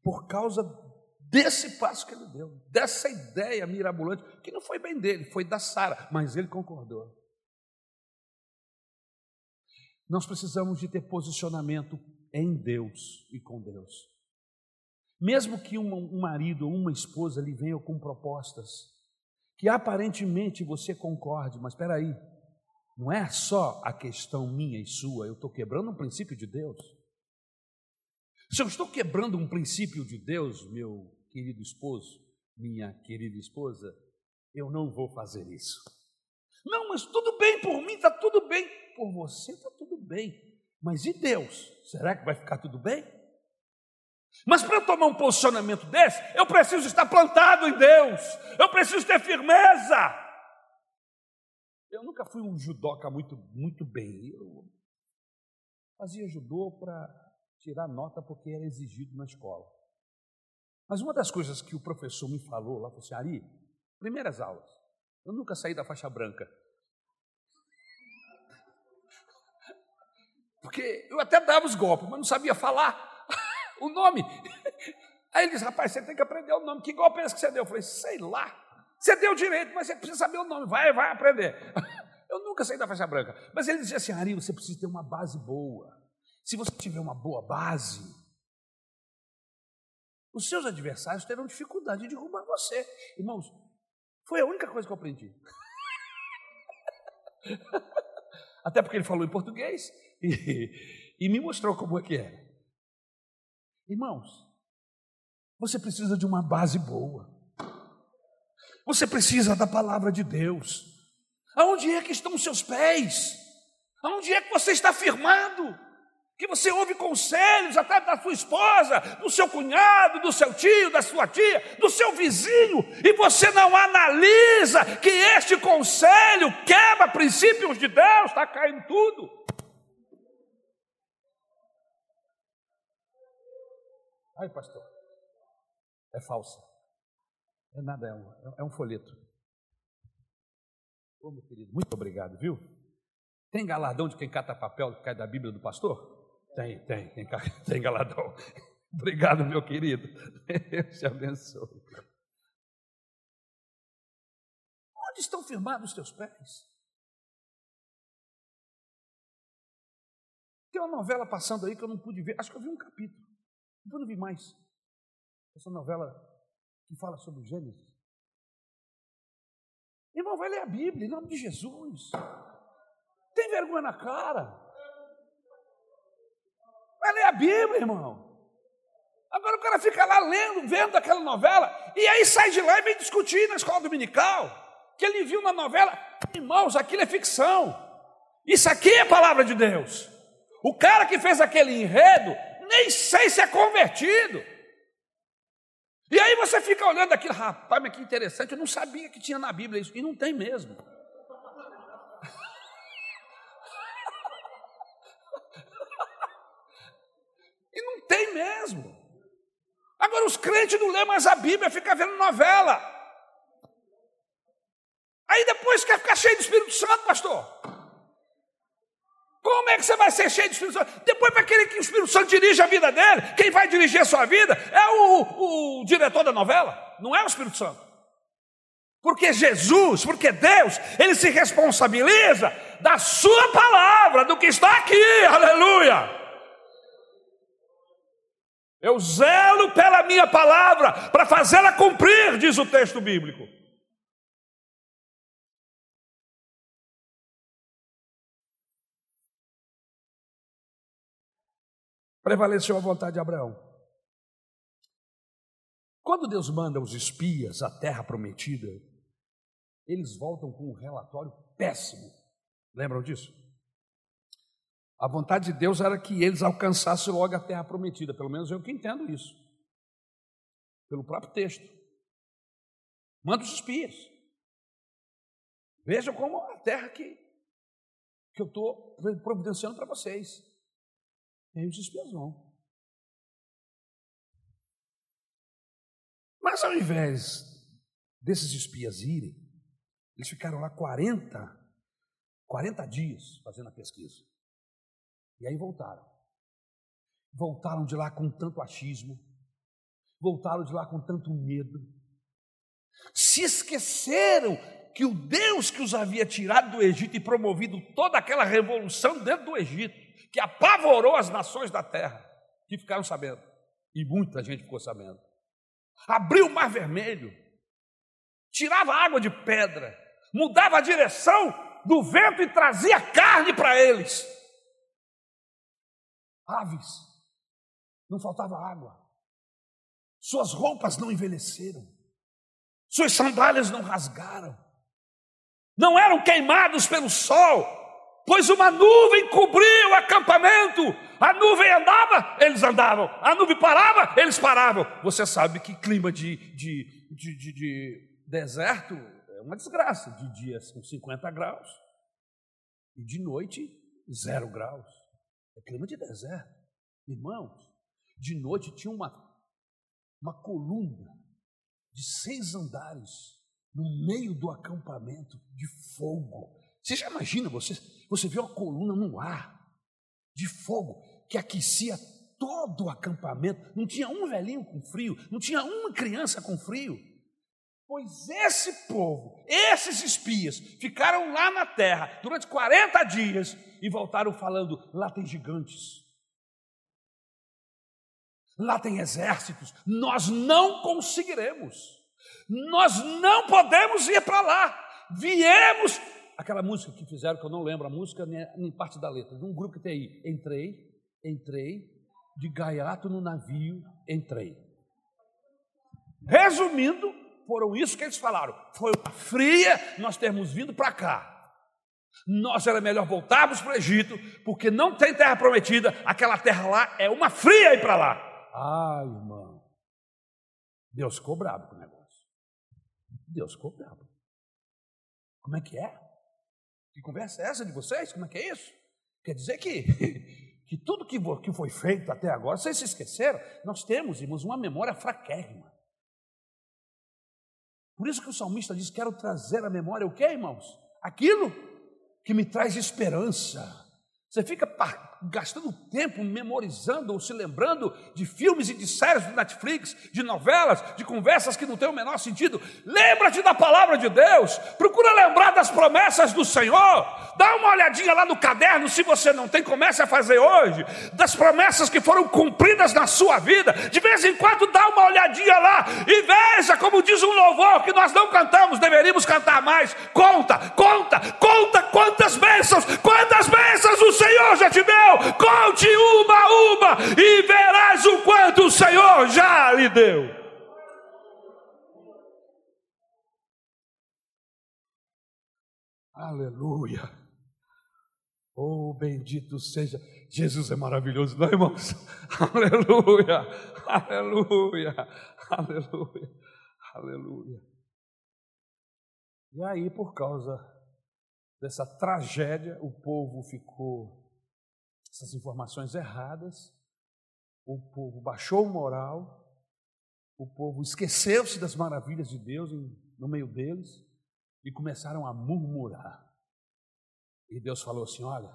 por causa desse passo que ele deu, dessa ideia mirabolante, que não foi bem dele, foi da Sara, mas ele concordou. Nós precisamos de ter posicionamento em Deus e com Deus. Mesmo que um, marido ou uma esposa lhe venham com propostas que aparentemente você concorde, mas espera aí, não é só a questão minha e sua, eu estou quebrando um princípio de Deus. Se eu estou quebrando um princípio de Deus, meu querido esposo, minha querida esposa, eu não vou fazer isso. Não, mas tudo bem por mim, está tudo bem. Por você está tudo bem. Mas e Deus? Será que vai ficar tudo bem? Mas para eu tomar um posicionamento desse, eu preciso estar plantado em Deus, eu preciso ter firmeza. Eu nunca fui um judoca muito, muito bem. Eu fazia judô para tirar nota porque era exigido na escola. Mas uma das coisas que o professor me falou lá, falou assim, Ari, primeiras aulas, eu nunca saí da faixa branca. Porque eu até dava os golpes, mas não sabia falar o nome. Aí ele disse, rapaz, você tem que aprender o nome. Que golpe é esse que você deu? Eu falei, sei lá. Você deu direito, mas você precisa saber o nome. Vai, vai aprender. Eu nunca saí da faixa branca. Mas ele dizia assim, Ari, você precisa ter uma base boa. Se você tiver uma boa base, os seus adversários terão dificuldade de derrubar você. Irmãos, foi a única coisa que eu aprendi. Até porque ele falou em português e, e me mostrou como é que era. Irmãos, você precisa de uma base boa. Você precisa da palavra de Deus. Aonde é que estão os seus pés? Aonde é que você está firmado? Que você ouve conselhos até da sua esposa, do seu cunhado, do seu tio, da sua tia, do seu vizinho, e você não analisa que este conselho quebra princípios de Deus, está caindo tudo. Ai, pastor, é falsa. É nada, é um, é um folheto. Ô, meu querido, muito obrigado, viu? Tem galardão de quem cata papel que cai da Bíblia do pastor? Tem, tem, tem, galardão. Obrigado, meu querido. Deus te abençoe. Onde estão firmados os teus pés? Tem uma novela passando aí que eu não pude ver, acho que eu vi um capítulo. Depois não vi mais. Essa novela que fala sobre Gênesis. Irmão, vai ler a Bíblia em nome de Jesus. Tem vergonha na cara. Vai ler a Bíblia, irmão. Agora o cara fica lá lendo, vendo aquela novela, e aí sai de lá e vem discutir na escola dominical, que ele viu na novela, irmãos, aquilo é ficção. Isso aqui é palavra de Deus. O cara que fez aquele enredo, nem sei se é convertido. E aí você fica olhando aquilo, rapaz, mas que interessante, eu não sabia que tinha na Bíblia isso, e não tem mesmo. e não tem mesmo. Agora os crentes não lêem mais a Bíblia, fica vendo novela. Aí depois quer ficar cheio do Espírito Santo, pastor. Como é que você vai ser cheio do Espírito Santo? Depois vai querer que o Espírito Santo dirija a vida dele. Quem vai dirigir a sua vida é o, o diretor da novela, não é o Espírito Santo. Porque Jesus, porque Deus, ele se responsabiliza da sua palavra, do que está aqui, aleluia. Eu zelo pela minha palavra para fazê-la cumprir, diz o texto bíblico. prevaleceu a vontade de Abraão. Quando Deus manda os espias à terra prometida, eles voltam com um relatório péssimo. Lembram disso? A vontade de Deus era que eles alcançassem logo a terra prometida, pelo menos eu que entendo isso, pelo próprio texto. Manda os espias. Vejam como a terra que, que eu estou providenciando para vocês. E aí os espias vão. Mas ao invés desses espias irem, eles ficaram lá 40, 40 dias fazendo a pesquisa. E aí voltaram. Voltaram de lá com tanto achismo, voltaram de lá com tanto medo. Se esqueceram que o Deus que os havia tirado do Egito e promovido toda aquela revolução dentro do Egito, que apavorou as nações da terra, que ficaram sabendo, e muita gente ficou sabendo. Abriu o mar vermelho, tirava água de pedra, mudava a direção do vento e trazia carne para eles. Aves, não faltava água, suas roupas não envelheceram, suas sandálias não rasgaram, não eram queimados pelo sol, pois uma nuvem cobriu o acampamento. A nuvem andava, eles andavam. A nuvem parava, eles paravam. Você sabe que clima de, de, de, de, de deserto é uma desgraça. De dia são 50 graus e de noite zero graus. É clima de deserto. Irmãos, de noite tinha uma, uma coluna de seis andares no meio do acampamento de fogo. Você já imagina, você, você vê uma coluna no ar de fogo que aquecia todo o acampamento. Não tinha um velhinho com frio, não tinha uma criança com frio. Pois esse povo, esses espias, ficaram lá na terra durante 40 dias e voltaram falando: lá tem gigantes, lá tem exércitos, nós não conseguiremos, nós não podemos ir para lá. Viemos aquela música que fizeram, que eu não lembro a música, nem, nem parte da letra, de um grupo que tem aí. Entrei, entrei, de gaiato no navio, entrei. Resumindo, foram isso que eles falaram. Foi uma fria nós termos vindo para cá. Nós era melhor voltarmos para o Egito, porque não tem terra prometida, aquela terra lá é uma fria ir para lá. Ah, irmão, Deus ficou bravo com o negócio. Deus ficou bravo. Como é que é? Que conversa é essa de vocês? Como é que é isso? Quer dizer que, que tudo que, que foi feito até agora, vocês se esqueceram? Nós temos, irmãos, uma memória fraquérrima. Por isso que o salmista diz: Quero trazer à memória o que, irmãos? Aquilo que me traz esperança. Você fica gastando tempo memorizando ou se lembrando de filmes e de séries do Netflix, de novelas, de conversas que não têm o menor sentido. Lembra-te da palavra de Deus, procura lembrar das promessas do Senhor. Dá uma olhadinha lá no caderno, se você não tem, comece a fazer hoje, das promessas que foram cumpridas na sua vida. De vez em quando dá uma olhadinha lá e veja, como diz um louvor que nós não cantamos, deveríamos cantar mais. Conta, conta, conta quantas bênçãos, quantas bênçãos o Senhor já te deu deu, conte uma a uma e verás o quanto o Senhor já lhe deu. Aleluia. Oh, bendito seja. Jesus é maravilhoso, não, irmãos? Aleluia, aleluia, aleluia, aleluia. E aí, por causa dessa tragédia, o povo ficou, essas informações erradas, o povo baixou o moral, o povo esqueceu-se das maravilhas de Deus no meio deles e começaram a murmurar. E Deus falou assim: Olha,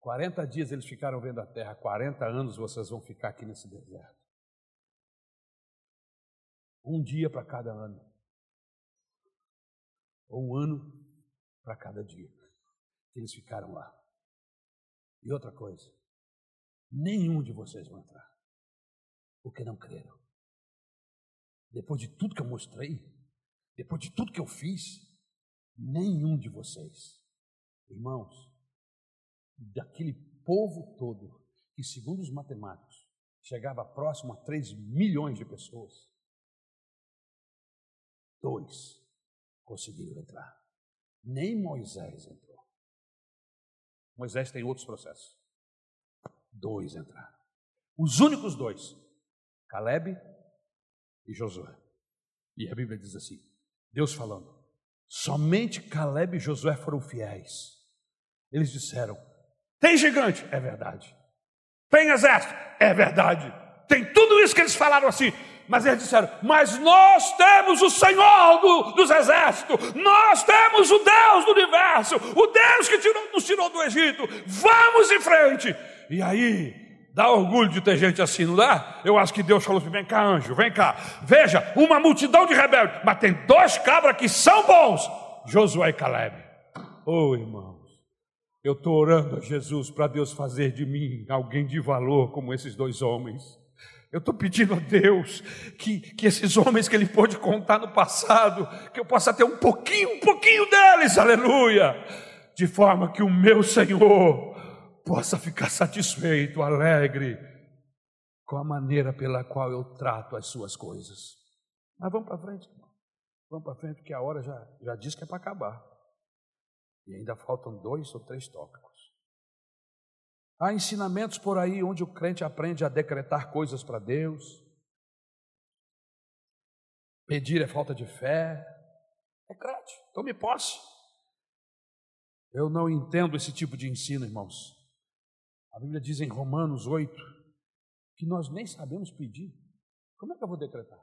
40 dias eles ficaram vendo a terra, 40 anos vocês vão ficar aqui nesse deserto. Um dia para cada ano. Ou um ano para cada dia. Que eles ficaram lá. E outra coisa, nenhum de vocês vai entrar, porque não creram. Depois de tudo que eu mostrei, depois de tudo que eu fiz, nenhum de vocês Irmãos, daquele povo todo, que segundo os matemáticos, chegava próximo a 3 milhões de pessoas, dois conseguiram entrar. Nem Moisés entrou. Moisés tem outros processos. Dois entraram. Os únicos dois, Caleb e Josué. E a Bíblia diz assim: Deus falando, somente Caleb e Josué foram fiéis eles disseram: tem gigante? É verdade. Tem exército? É verdade. Tem tudo isso que eles falaram assim. Mas eles disseram: Mas nós temos o Senhor do, dos exércitos, nós temos o Deus do universo, o Deus que tirou, nos tirou do Egito. Vamos em frente. E aí, dá orgulho de ter gente assim, não dá? Eu acho que Deus falou assim: Vem cá, anjo, vem cá. Veja, uma multidão de rebeldes, mas tem dois cabras que são bons: Josué e Caleb. Oh, irmão. Eu estou orando a Jesus para Deus fazer de mim alguém de valor como esses dois homens. Eu estou pedindo a Deus que, que esses homens que Ele pôde contar no passado, que eu possa ter um pouquinho, um pouquinho deles, aleluia, de forma que o meu Senhor possa ficar satisfeito, alegre com a maneira pela qual eu trato as suas coisas. Mas vamos para frente, irmão. Vamos para frente, porque a hora já, já diz que é para acabar. E ainda faltam dois ou três tópicos. Há ensinamentos por aí onde o crente aprende a decretar coisas para Deus. Pedir é falta de fé. É crente, tome posse. Eu não entendo esse tipo de ensino, irmãos. A Bíblia diz em Romanos 8 que nós nem sabemos pedir. Como é que eu vou decretar?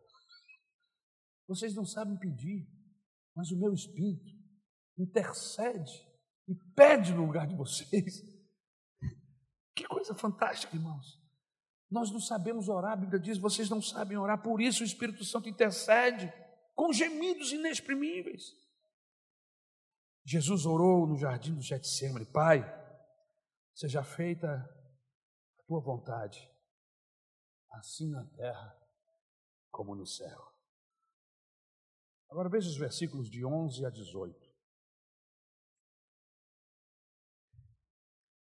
Vocês não sabem pedir, mas o meu espírito intercede e pede no lugar de vocês. Que coisa fantástica, irmãos. Nós não sabemos orar, a Bíblia diz, vocês não sabem orar, por isso o Espírito Santo intercede com gemidos inexprimíveis. Jesus orou no jardim do Getsemane, Pai, seja feita a tua vontade, assim na terra como no céu. Agora veja os versículos de 11 a 18.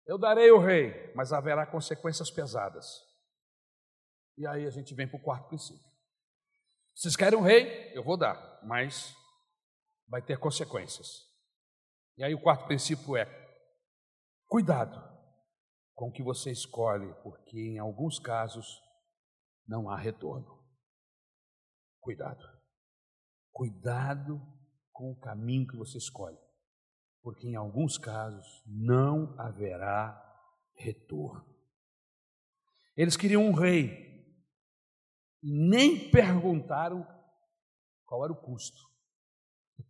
Eu darei o rei, mas haverá consequências pesadas. E aí a gente vem para o quarto princípio. Vocês querem um rei? Eu vou dar, mas vai ter consequências. E aí o quarto princípio é: cuidado com o que você escolhe, porque em alguns casos não há retorno. Cuidado. Cuidado com o caminho que você escolhe porque em alguns casos não haverá retorno. Eles queriam um rei, e nem perguntaram qual era o custo.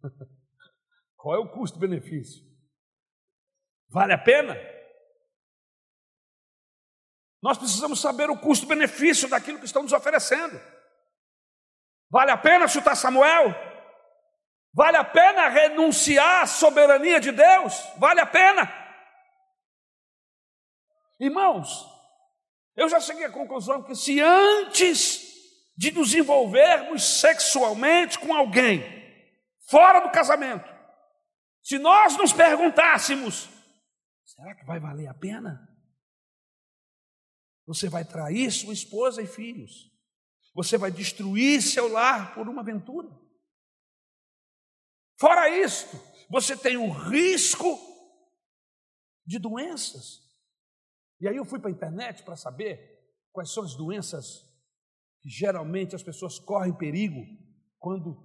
qual é o custo-benefício? Vale a pena? Nós precisamos saber o custo-benefício daquilo que estão nos oferecendo. Vale a pena chutar Samuel? Vale a pena renunciar à soberania de Deus? Vale a pena. Irmãos, eu já cheguei à conclusão que se antes de nos envolvermos sexualmente com alguém, fora do casamento, se nós nos perguntássemos: será que vai valer a pena? Você vai trair sua esposa e filhos, você vai destruir seu lar por uma aventura. Fora isto, você tem o risco de doenças. E aí eu fui para a internet para saber quais são as doenças que geralmente as pessoas correm perigo quando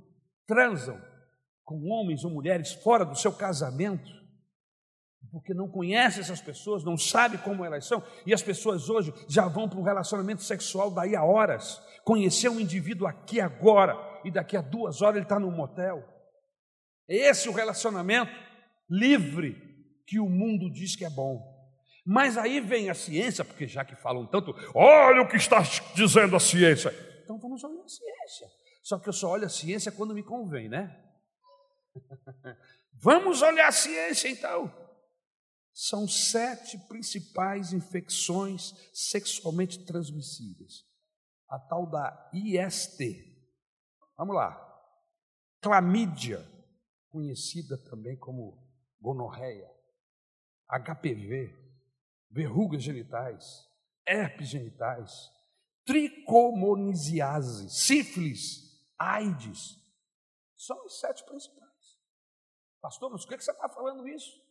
transam com homens ou mulheres fora do seu casamento porque não conhece essas pessoas, não sabe como elas são, e as pessoas hoje já vão para um relacionamento sexual daí a horas, conhecer um indivíduo aqui agora, e daqui a duas horas ele está num motel. É esse o relacionamento livre que o mundo diz que é bom. Mas aí vem a ciência, porque já que falam tanto, olha o que está dizendo a ciência. Então vamos olhar a ciência. Só que eu só olho a ciência quando me convém, né? vamos olhar a ciência então são sete principais infecções sexualmente transmissíveis. A tal da IST. Vamos lá. Clamídia, conhecida também como gonorreia, HPV, verrugas genitais, herpes genitais, tricomoniasiase, sífilis, AIDS. São os sete principais. Pastor, mas por que você está falando isso?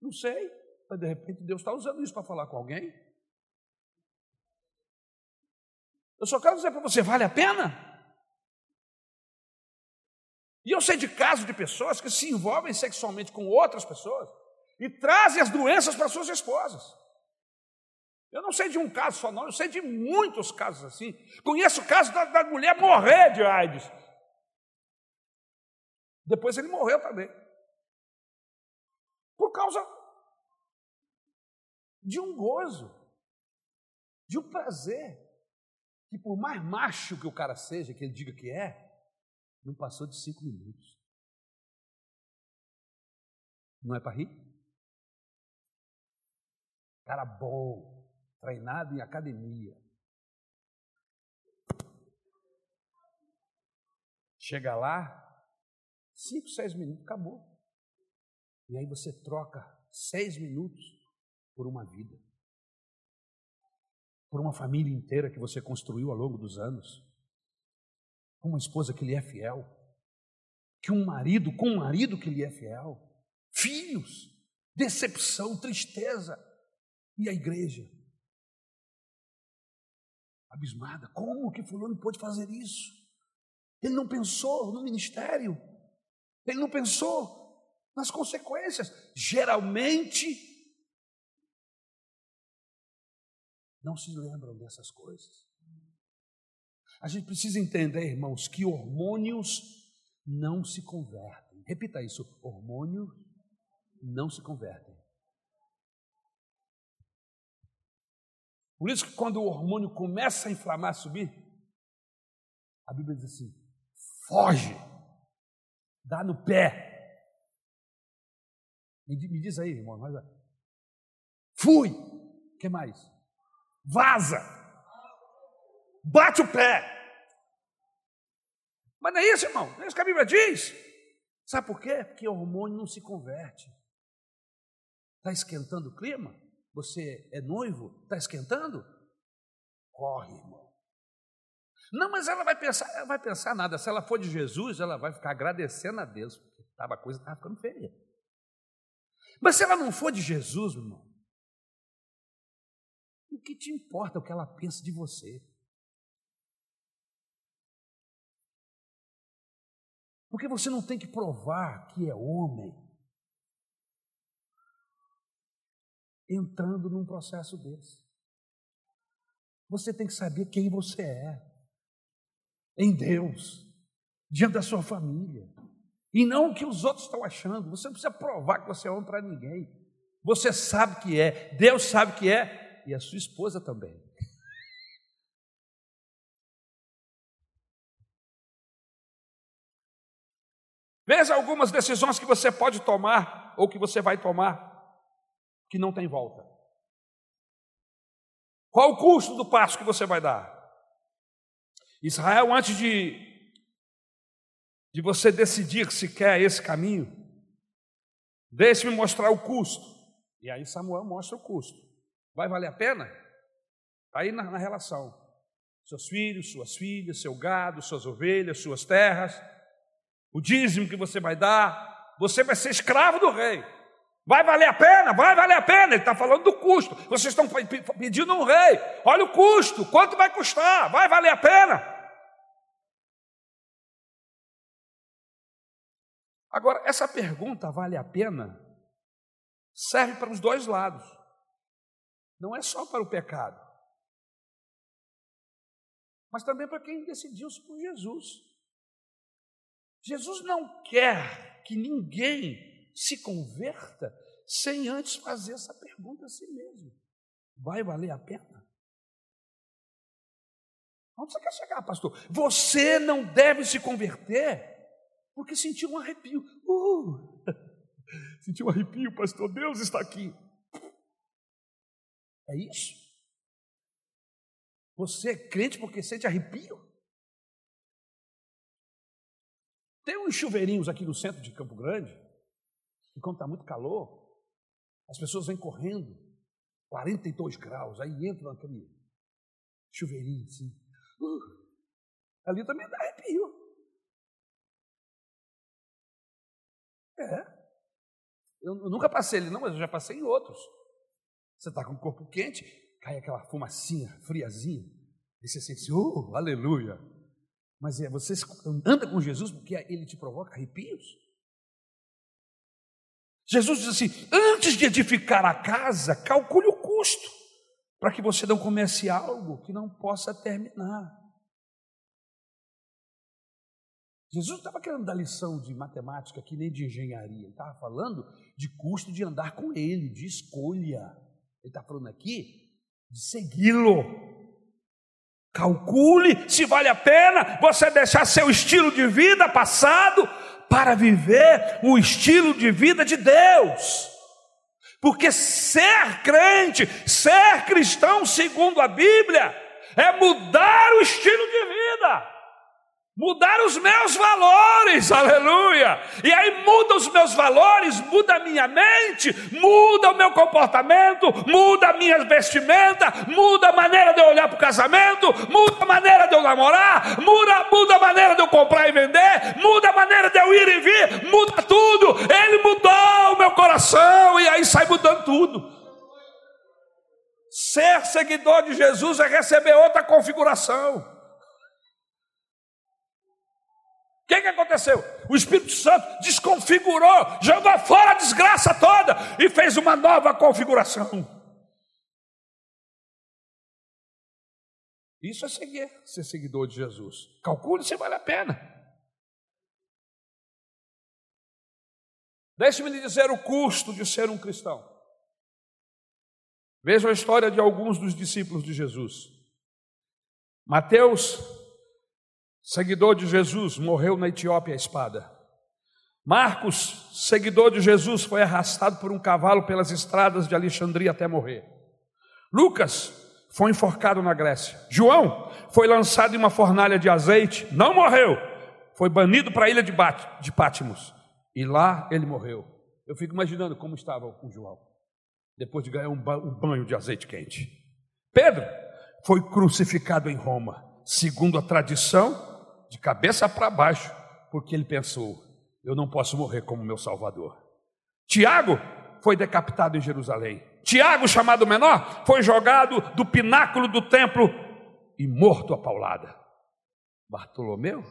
Não sei, mas de repente Deus está usando isso para falar com alguém. Eu só quero dizer para você: vale a pena? E eu sei de casos de pessoas que se envolvem sexualmente com outras pessoas e trazem as doenças para suas esposas. Eu não sei de um caso só, não, eu sei de muitos casos assim. Conheço o caso da, da mulher morrer de AIDS. Depois ele morreu também por causa de um gozo, de um prazer, que por mais macho que o cara seja, que ele diga que é, não passou de cinco minutos. Não é para rir? Cara bom, treinado em academia. Chega lá, cinco, seis minutos, acabou. E aí você troca seis minutos por uma vida, por uma família inteira que você construiu ao longo dos anos, com uma esposa que lhe é fiel, que um marido com um marido que lhe é fiel, filhos, decepção, tristeza, e a igreja abismada, como que fulano pôde fazer isso? Ele não pensou no ministério, ele não pensou nas consequências. Geralmente, não se lembram dessas coisas. A gente precisa entender, irmãos, que hormônios não se convertem. Repita isso: hormônios não se convertem. Por isso que quando o hormônio começa a inflamar, a subir, a Bíblia diz assim: foge, dá no pé, me, diz aí, irmão. Mas... Fui. O que mais? Vaza. Bate o pé. Mas não é isso, irmão. Não é isso que a Bíblia diz. Sabe por quê? Porque o hormônio não se converte. Está esquentando o clima? Você é noivo? Está esquentando? Corre, irmão. Não, mas ela vai pensar, ela vai pensar nada. Se ela for de Jesus, ela vai ficar agradecendo a Deus, porque a coisa estava ficando feia. Mas se ela não for de Jesus, irmão, o que te importa o que ela pensa de você? Porque você não tem que provar que é homem entrando num processo desse. Você tem que saber quem você é em Deus, diante da sua família. E não o que os outros estão achando. Você não precisa provar que você é homem para ninguém. Você sabe que é, Deus sabe que é, e a sua esposa também. Veja algumas decisões que você pode tomar, ou que você vai tomar, que não tem volta. Qual o custo do passo que você vai dar? Israel, antes de de você decidir se quer esse caminho, deixe-me mostrar o custo. E aí Samuel mostra o custo. Vai valer a pena? Está aí na, na relação. Seus filhos, suas filhas, seu gado, suas ovelhas, suas terras, o dízimo que você vai dar, você vai ser escravo do rei. Vai valer a pena? Vai valer a pena. Ele está falando do custo. Vocês estão pedindo um rei. Olha o custo. Quanto vai custar? Vai valer a pena? Agora, essa pergunta vale a pena? Serve para os dois lados. Não é só para o pecado, mas também para quem decidiu-se por Jesus. Jesus não quer que ninguém se converta sem antes fazer essa pergunta a si mesmo: vai valer a pena? Onde você quer chegar, pastor? Você não deve se converter porque sentiu um arrepio. Uh, sentiu um arrepio, pastor. Deus está aqui. É isso? Você é crente porque sente arrepio? Tem uns chuveirinhos aqui no centro de Campo Grande, e quando está muito calor, as pessoas vêm correndo, 42 graus, aí entram naquele chuveirinho assim. Uh, ali também dá arrepio. É. Eu, eu nunca passei ele, não, mas eu já passei em outros. Você está com o corpo quente, cai aquela fumacinha friazinha, e você sente assim, oh, aleluia. Mas é, você anda com Jesus porque ele te provoca arrepios? Jesus diz assim: antes de edificar a casa, calcule o custo, para que você não comece algo que não possa terminar. Jesus não estava querendo dar lição de matemática aqui, nem de engenharia, ele estava falando de custo de andar com ele, de escolha. Ele está falando aqui de segui-lo. Calcule se vale a pena você deixar seu estilo de vida passado para viver o estilo de vida de Deus. Porque ser crente, ser cristão, segundo a Bíblia, é mudar o estilo de vida mudar os meus valores, aleluia. E aí muda os meus valores, muda a minha mente, muda o meu comportamento, muda a minha vestimenta, muda a maneira de eu olhar para o casamento, muda a maneira de eu namorar, muda, muda a maneira de eu comprar e vender, muda a maneira de eu ir e vir, muda tudo. Ele mudou o meu coração e aí sai mudando tudo. Ser seguidor de Jesus é receber outra configuração. Que, que aconteceu? O Espírito Santo desconfigurou, jogou fora a desgraça toda e fez uma nova configuração. Isso é seguir, ser seguidor de Jesus. Calcule se vale a pena. Deixe-me lhe dizer o custo de ser um cristão. Veja a história de alguns dos discípulos de Jesus. Mateus seguidor de Jesus, morreu na Etiópia a espada. Marcos, seguidor de Jesus, foi arrastado por um cavalo pelas estradas de Alexandria até morrer. Lucas foi enforcado na Grécia. João foi lançado em uma fornalha de azeite, não morreu, foi banido para a ilha de, de Pátimos e lá ele morreu. Eu fico imaginando como estava o João, depois de ganhar um, ba um banho de azeite quente. Pedro foi crucificado em Roma, segundo a tradição de cabeça para baixo, porque ele pensou: eu não posso morrer como meu Salvador. Tiago foi decapitado em Jerusalém. Tiago, chamado menor, foi jogado do pináculo do templo e morto a paulada. Bartolomeu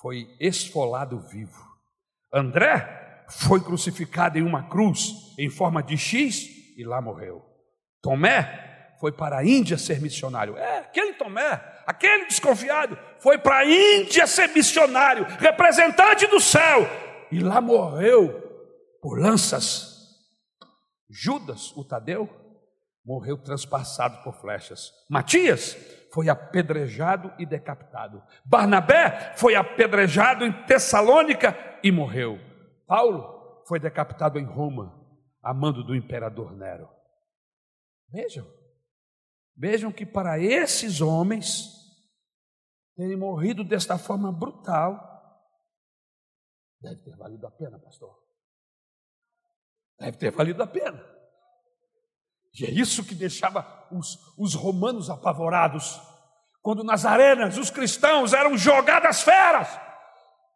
foi esfolado vivo. André foi crucificado em uma cruz em forma de X e lá morreu. Tomé foi para a Índia ser missionário. É, aquele Tomé aquele desconfiado, foi para a Índia ser missionário, representante do céu, e lá morreu por lanças. Judas, o Tadeu, morreu transpassado por flechas. Matias foi apedrejado e decapitado. Barnabé foi apedrejado em Tessalônica e morreu. Paulo foi decapitado em Roma, a mando do imperador Nero. Vejam, vejam que para esses homens terem morrido desta forma brutal, deve ter valido a pena, pastor. Deve ter valido a pena. E é isso que deixava os, os romanos apavorados. Quando nas arenas os cristãos eram jogados às feras,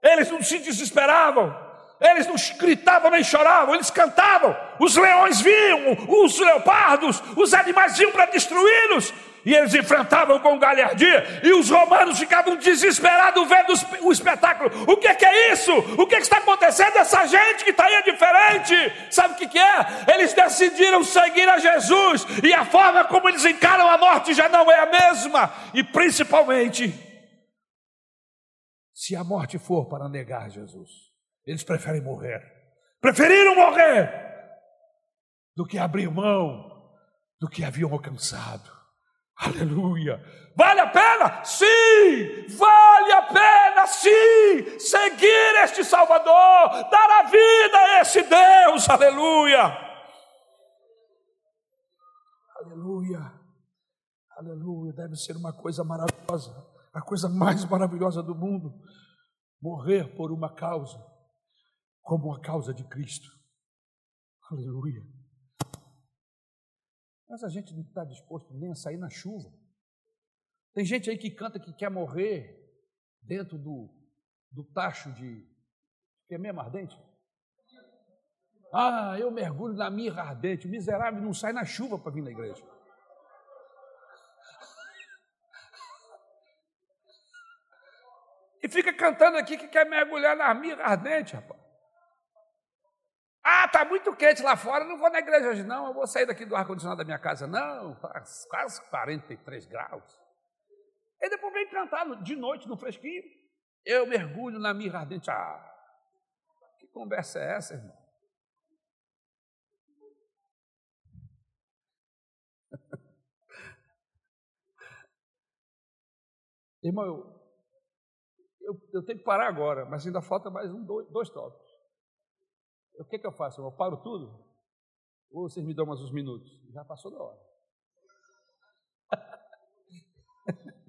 eles não se desesperavam. Eles não gritavam nem choravam, eles cantavam. Os leões vinham, os leopardos, os animais vinham para destruí-los. E eles enfrentavam com galhardia, e os romanos ficavam desesperados vendo o espetáculo. O que é, que é isso? O que, é que está acontecendo? Essa gente que está aí é diferente. Sabe o que, que é? Eles decidiram seguir a Jesus, e a forma como eles encaram a morte já não é a mesma. E principalmente, se a morte for para negar Jesus, eles preferem morrer. Preferiram morrer do que abrir mão do que haviam alcançado. Aleluia. Vale a pena? Sim! Vale a pena, sim! Seguir este Salvador, dar a vida a esse Deus, aleluia! Aleluia! Aleluia! Deve ser uma coisa maravilhosa, a coisa mais maravilhosa do mundo, morrer por uma causa, como a causa de Cristo. Aleluia! Mas a gente não está disposto nem a sair na chuva. Tem gente aí que canta que quer morrer dentro do, do tacho de. que é mesmo ardente? Ah, eu mergulho na mirra ardente. O miserável não sai na chuva para vir na igreja. E fica cantando aqui que quer mergulhar na mirra ardente, rapaz. Ah, está muito quente lá fora, não vou na igreja hoje não, eu vou sair daqui do ar-condicionado da minha casa. Não, faz quase 43 graus. E depois vem cantar de noite no fresquinho. Eu mergulho na mirra ardente. Ah, que conversa é essa, irmão? irmão, eu, eu, eu, tenho que parar agora, mas ainda falta mais um, dois, dois tópicos. O que, que eu faço? Eu paro tudo? Ou vocês me dão mais uns minutos? Já passou da hora.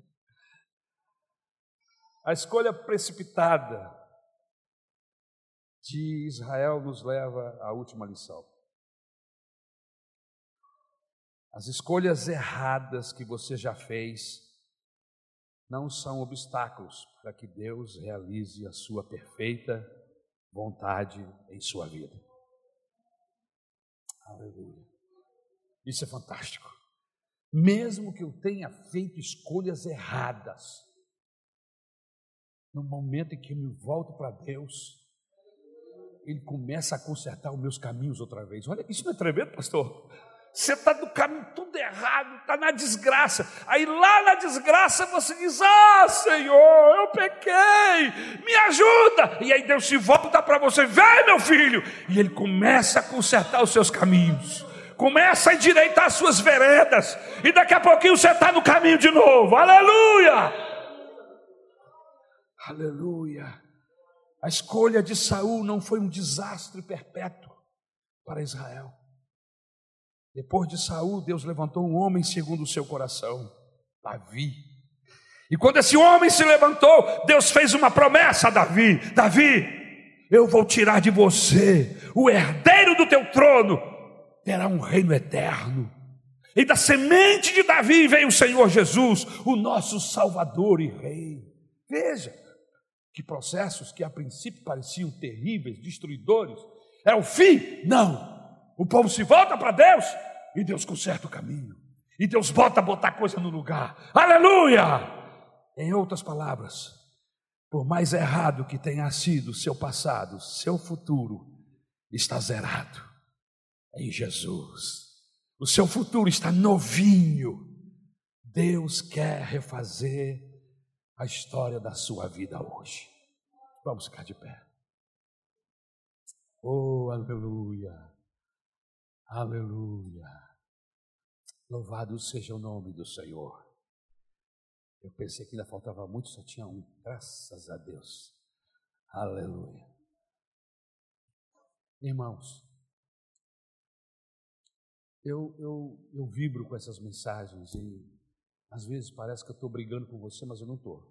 A escolha precipitada de Israel nos leva à última lição. As escolhas erradas que você já fez não são obstáculos para que Deus realize a sua perfeita vontade em sua vida. Aleluia. Isso é fantástico. Mesmo que eu tenha feito escolhas erradas, no momento em que eu me volto para Deus, Ele começa a consertar os meus caminhos outra vez. Olha, isso não é tremendo, pastor? Você está no caminho tudo errado, está na desgraça. Aí lá na desgraça você diz: Ah, Senhor, eu pequei, me ajuda. E aí Deus se volta para você: Vem, meu filho. E Ele começa a consertar os seus caminhos, começa a endireitar as suas veredas. E daqui a pouquinho você está no caminho de novo. Aleluia! Aleluia! A escolha de Saul não foi um desastre perpétuo para Israel. Depois de Saul, Deus levantou um homem segundo o seu coração, Davi. E quando esse homem se levantou, Deus fez uma promessa a Davi: Davi, eu vou tirar de você o herdeiro do teu trono, terá um reino eterno. E da semente de Davi veio o Senhor Jesus, o nosso Salvador e Rei. Veja que processos que a princípio pareciam terríveis, destruidores, é o fim? Não. O povo se volta para Deus e Deus conserta o caminho. E Deus bota botar coisa no lugar. Aleluia! Em outras palavras, por mais errado que tenha sido seu passado, seu futuro está zerado em Jesus. O seu futuro está novinho. Deus quer refazer a história da sua vida hoje. Vamos ficar de pé. Oh, aleluia. Aleluia. Louvado seja o nome do Senhor. Eu pensei que ainda faltava muito, só tinha um. Graças a Deus. Aleluia. Irmãos, eu, eu, eu vibro com essas mensagens e às vezes parece que eu estou brigando com você, mas eu não estou.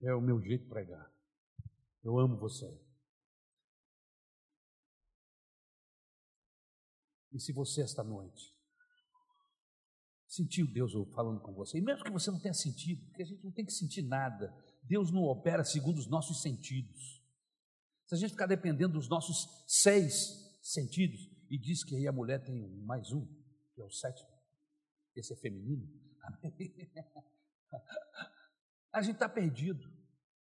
É o meu jeito de pregar. Eu amo você. E se você esta noite sentiu Deus falando com você, e mesmo que você não tenha sentido, porque a gente não tem que sentir nada, Deus não opera segundo os nossos sentidos. Se a gente ficar dependendo dos nossos seis sentidos, e diz que aí a mulher tem mais um, que é o sétimo, esse é feminino, a gente está perdido,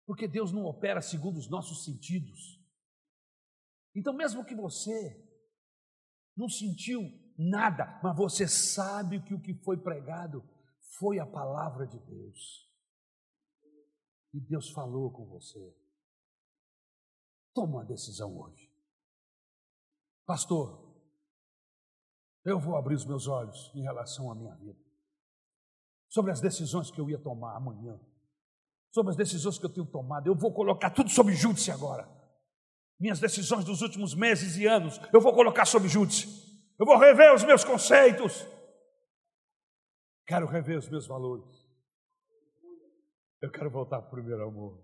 porque Deus não opera segundo os nossos sentidos. Então, mesmo que você não sentiu nada, mas você sabe que o que foi pregado foi a palavra de Deus. E Deus falou com você. Toma uma decisão hoje. Pastor, eu vou abrir os meus olhos em relação à minha vida. Sobre as decisões que eu ia tomar amanhã. Sobre as decisões que eu tenho tomado. Eu vou colocar tudo sob júdice agora. Minhas decisões dos últimos meses e anos, eu vou colocar sob júdice. Eu vou rever os meus conceitos. Quero rever os meus valores. Eu quero voltar para o primeiro amor.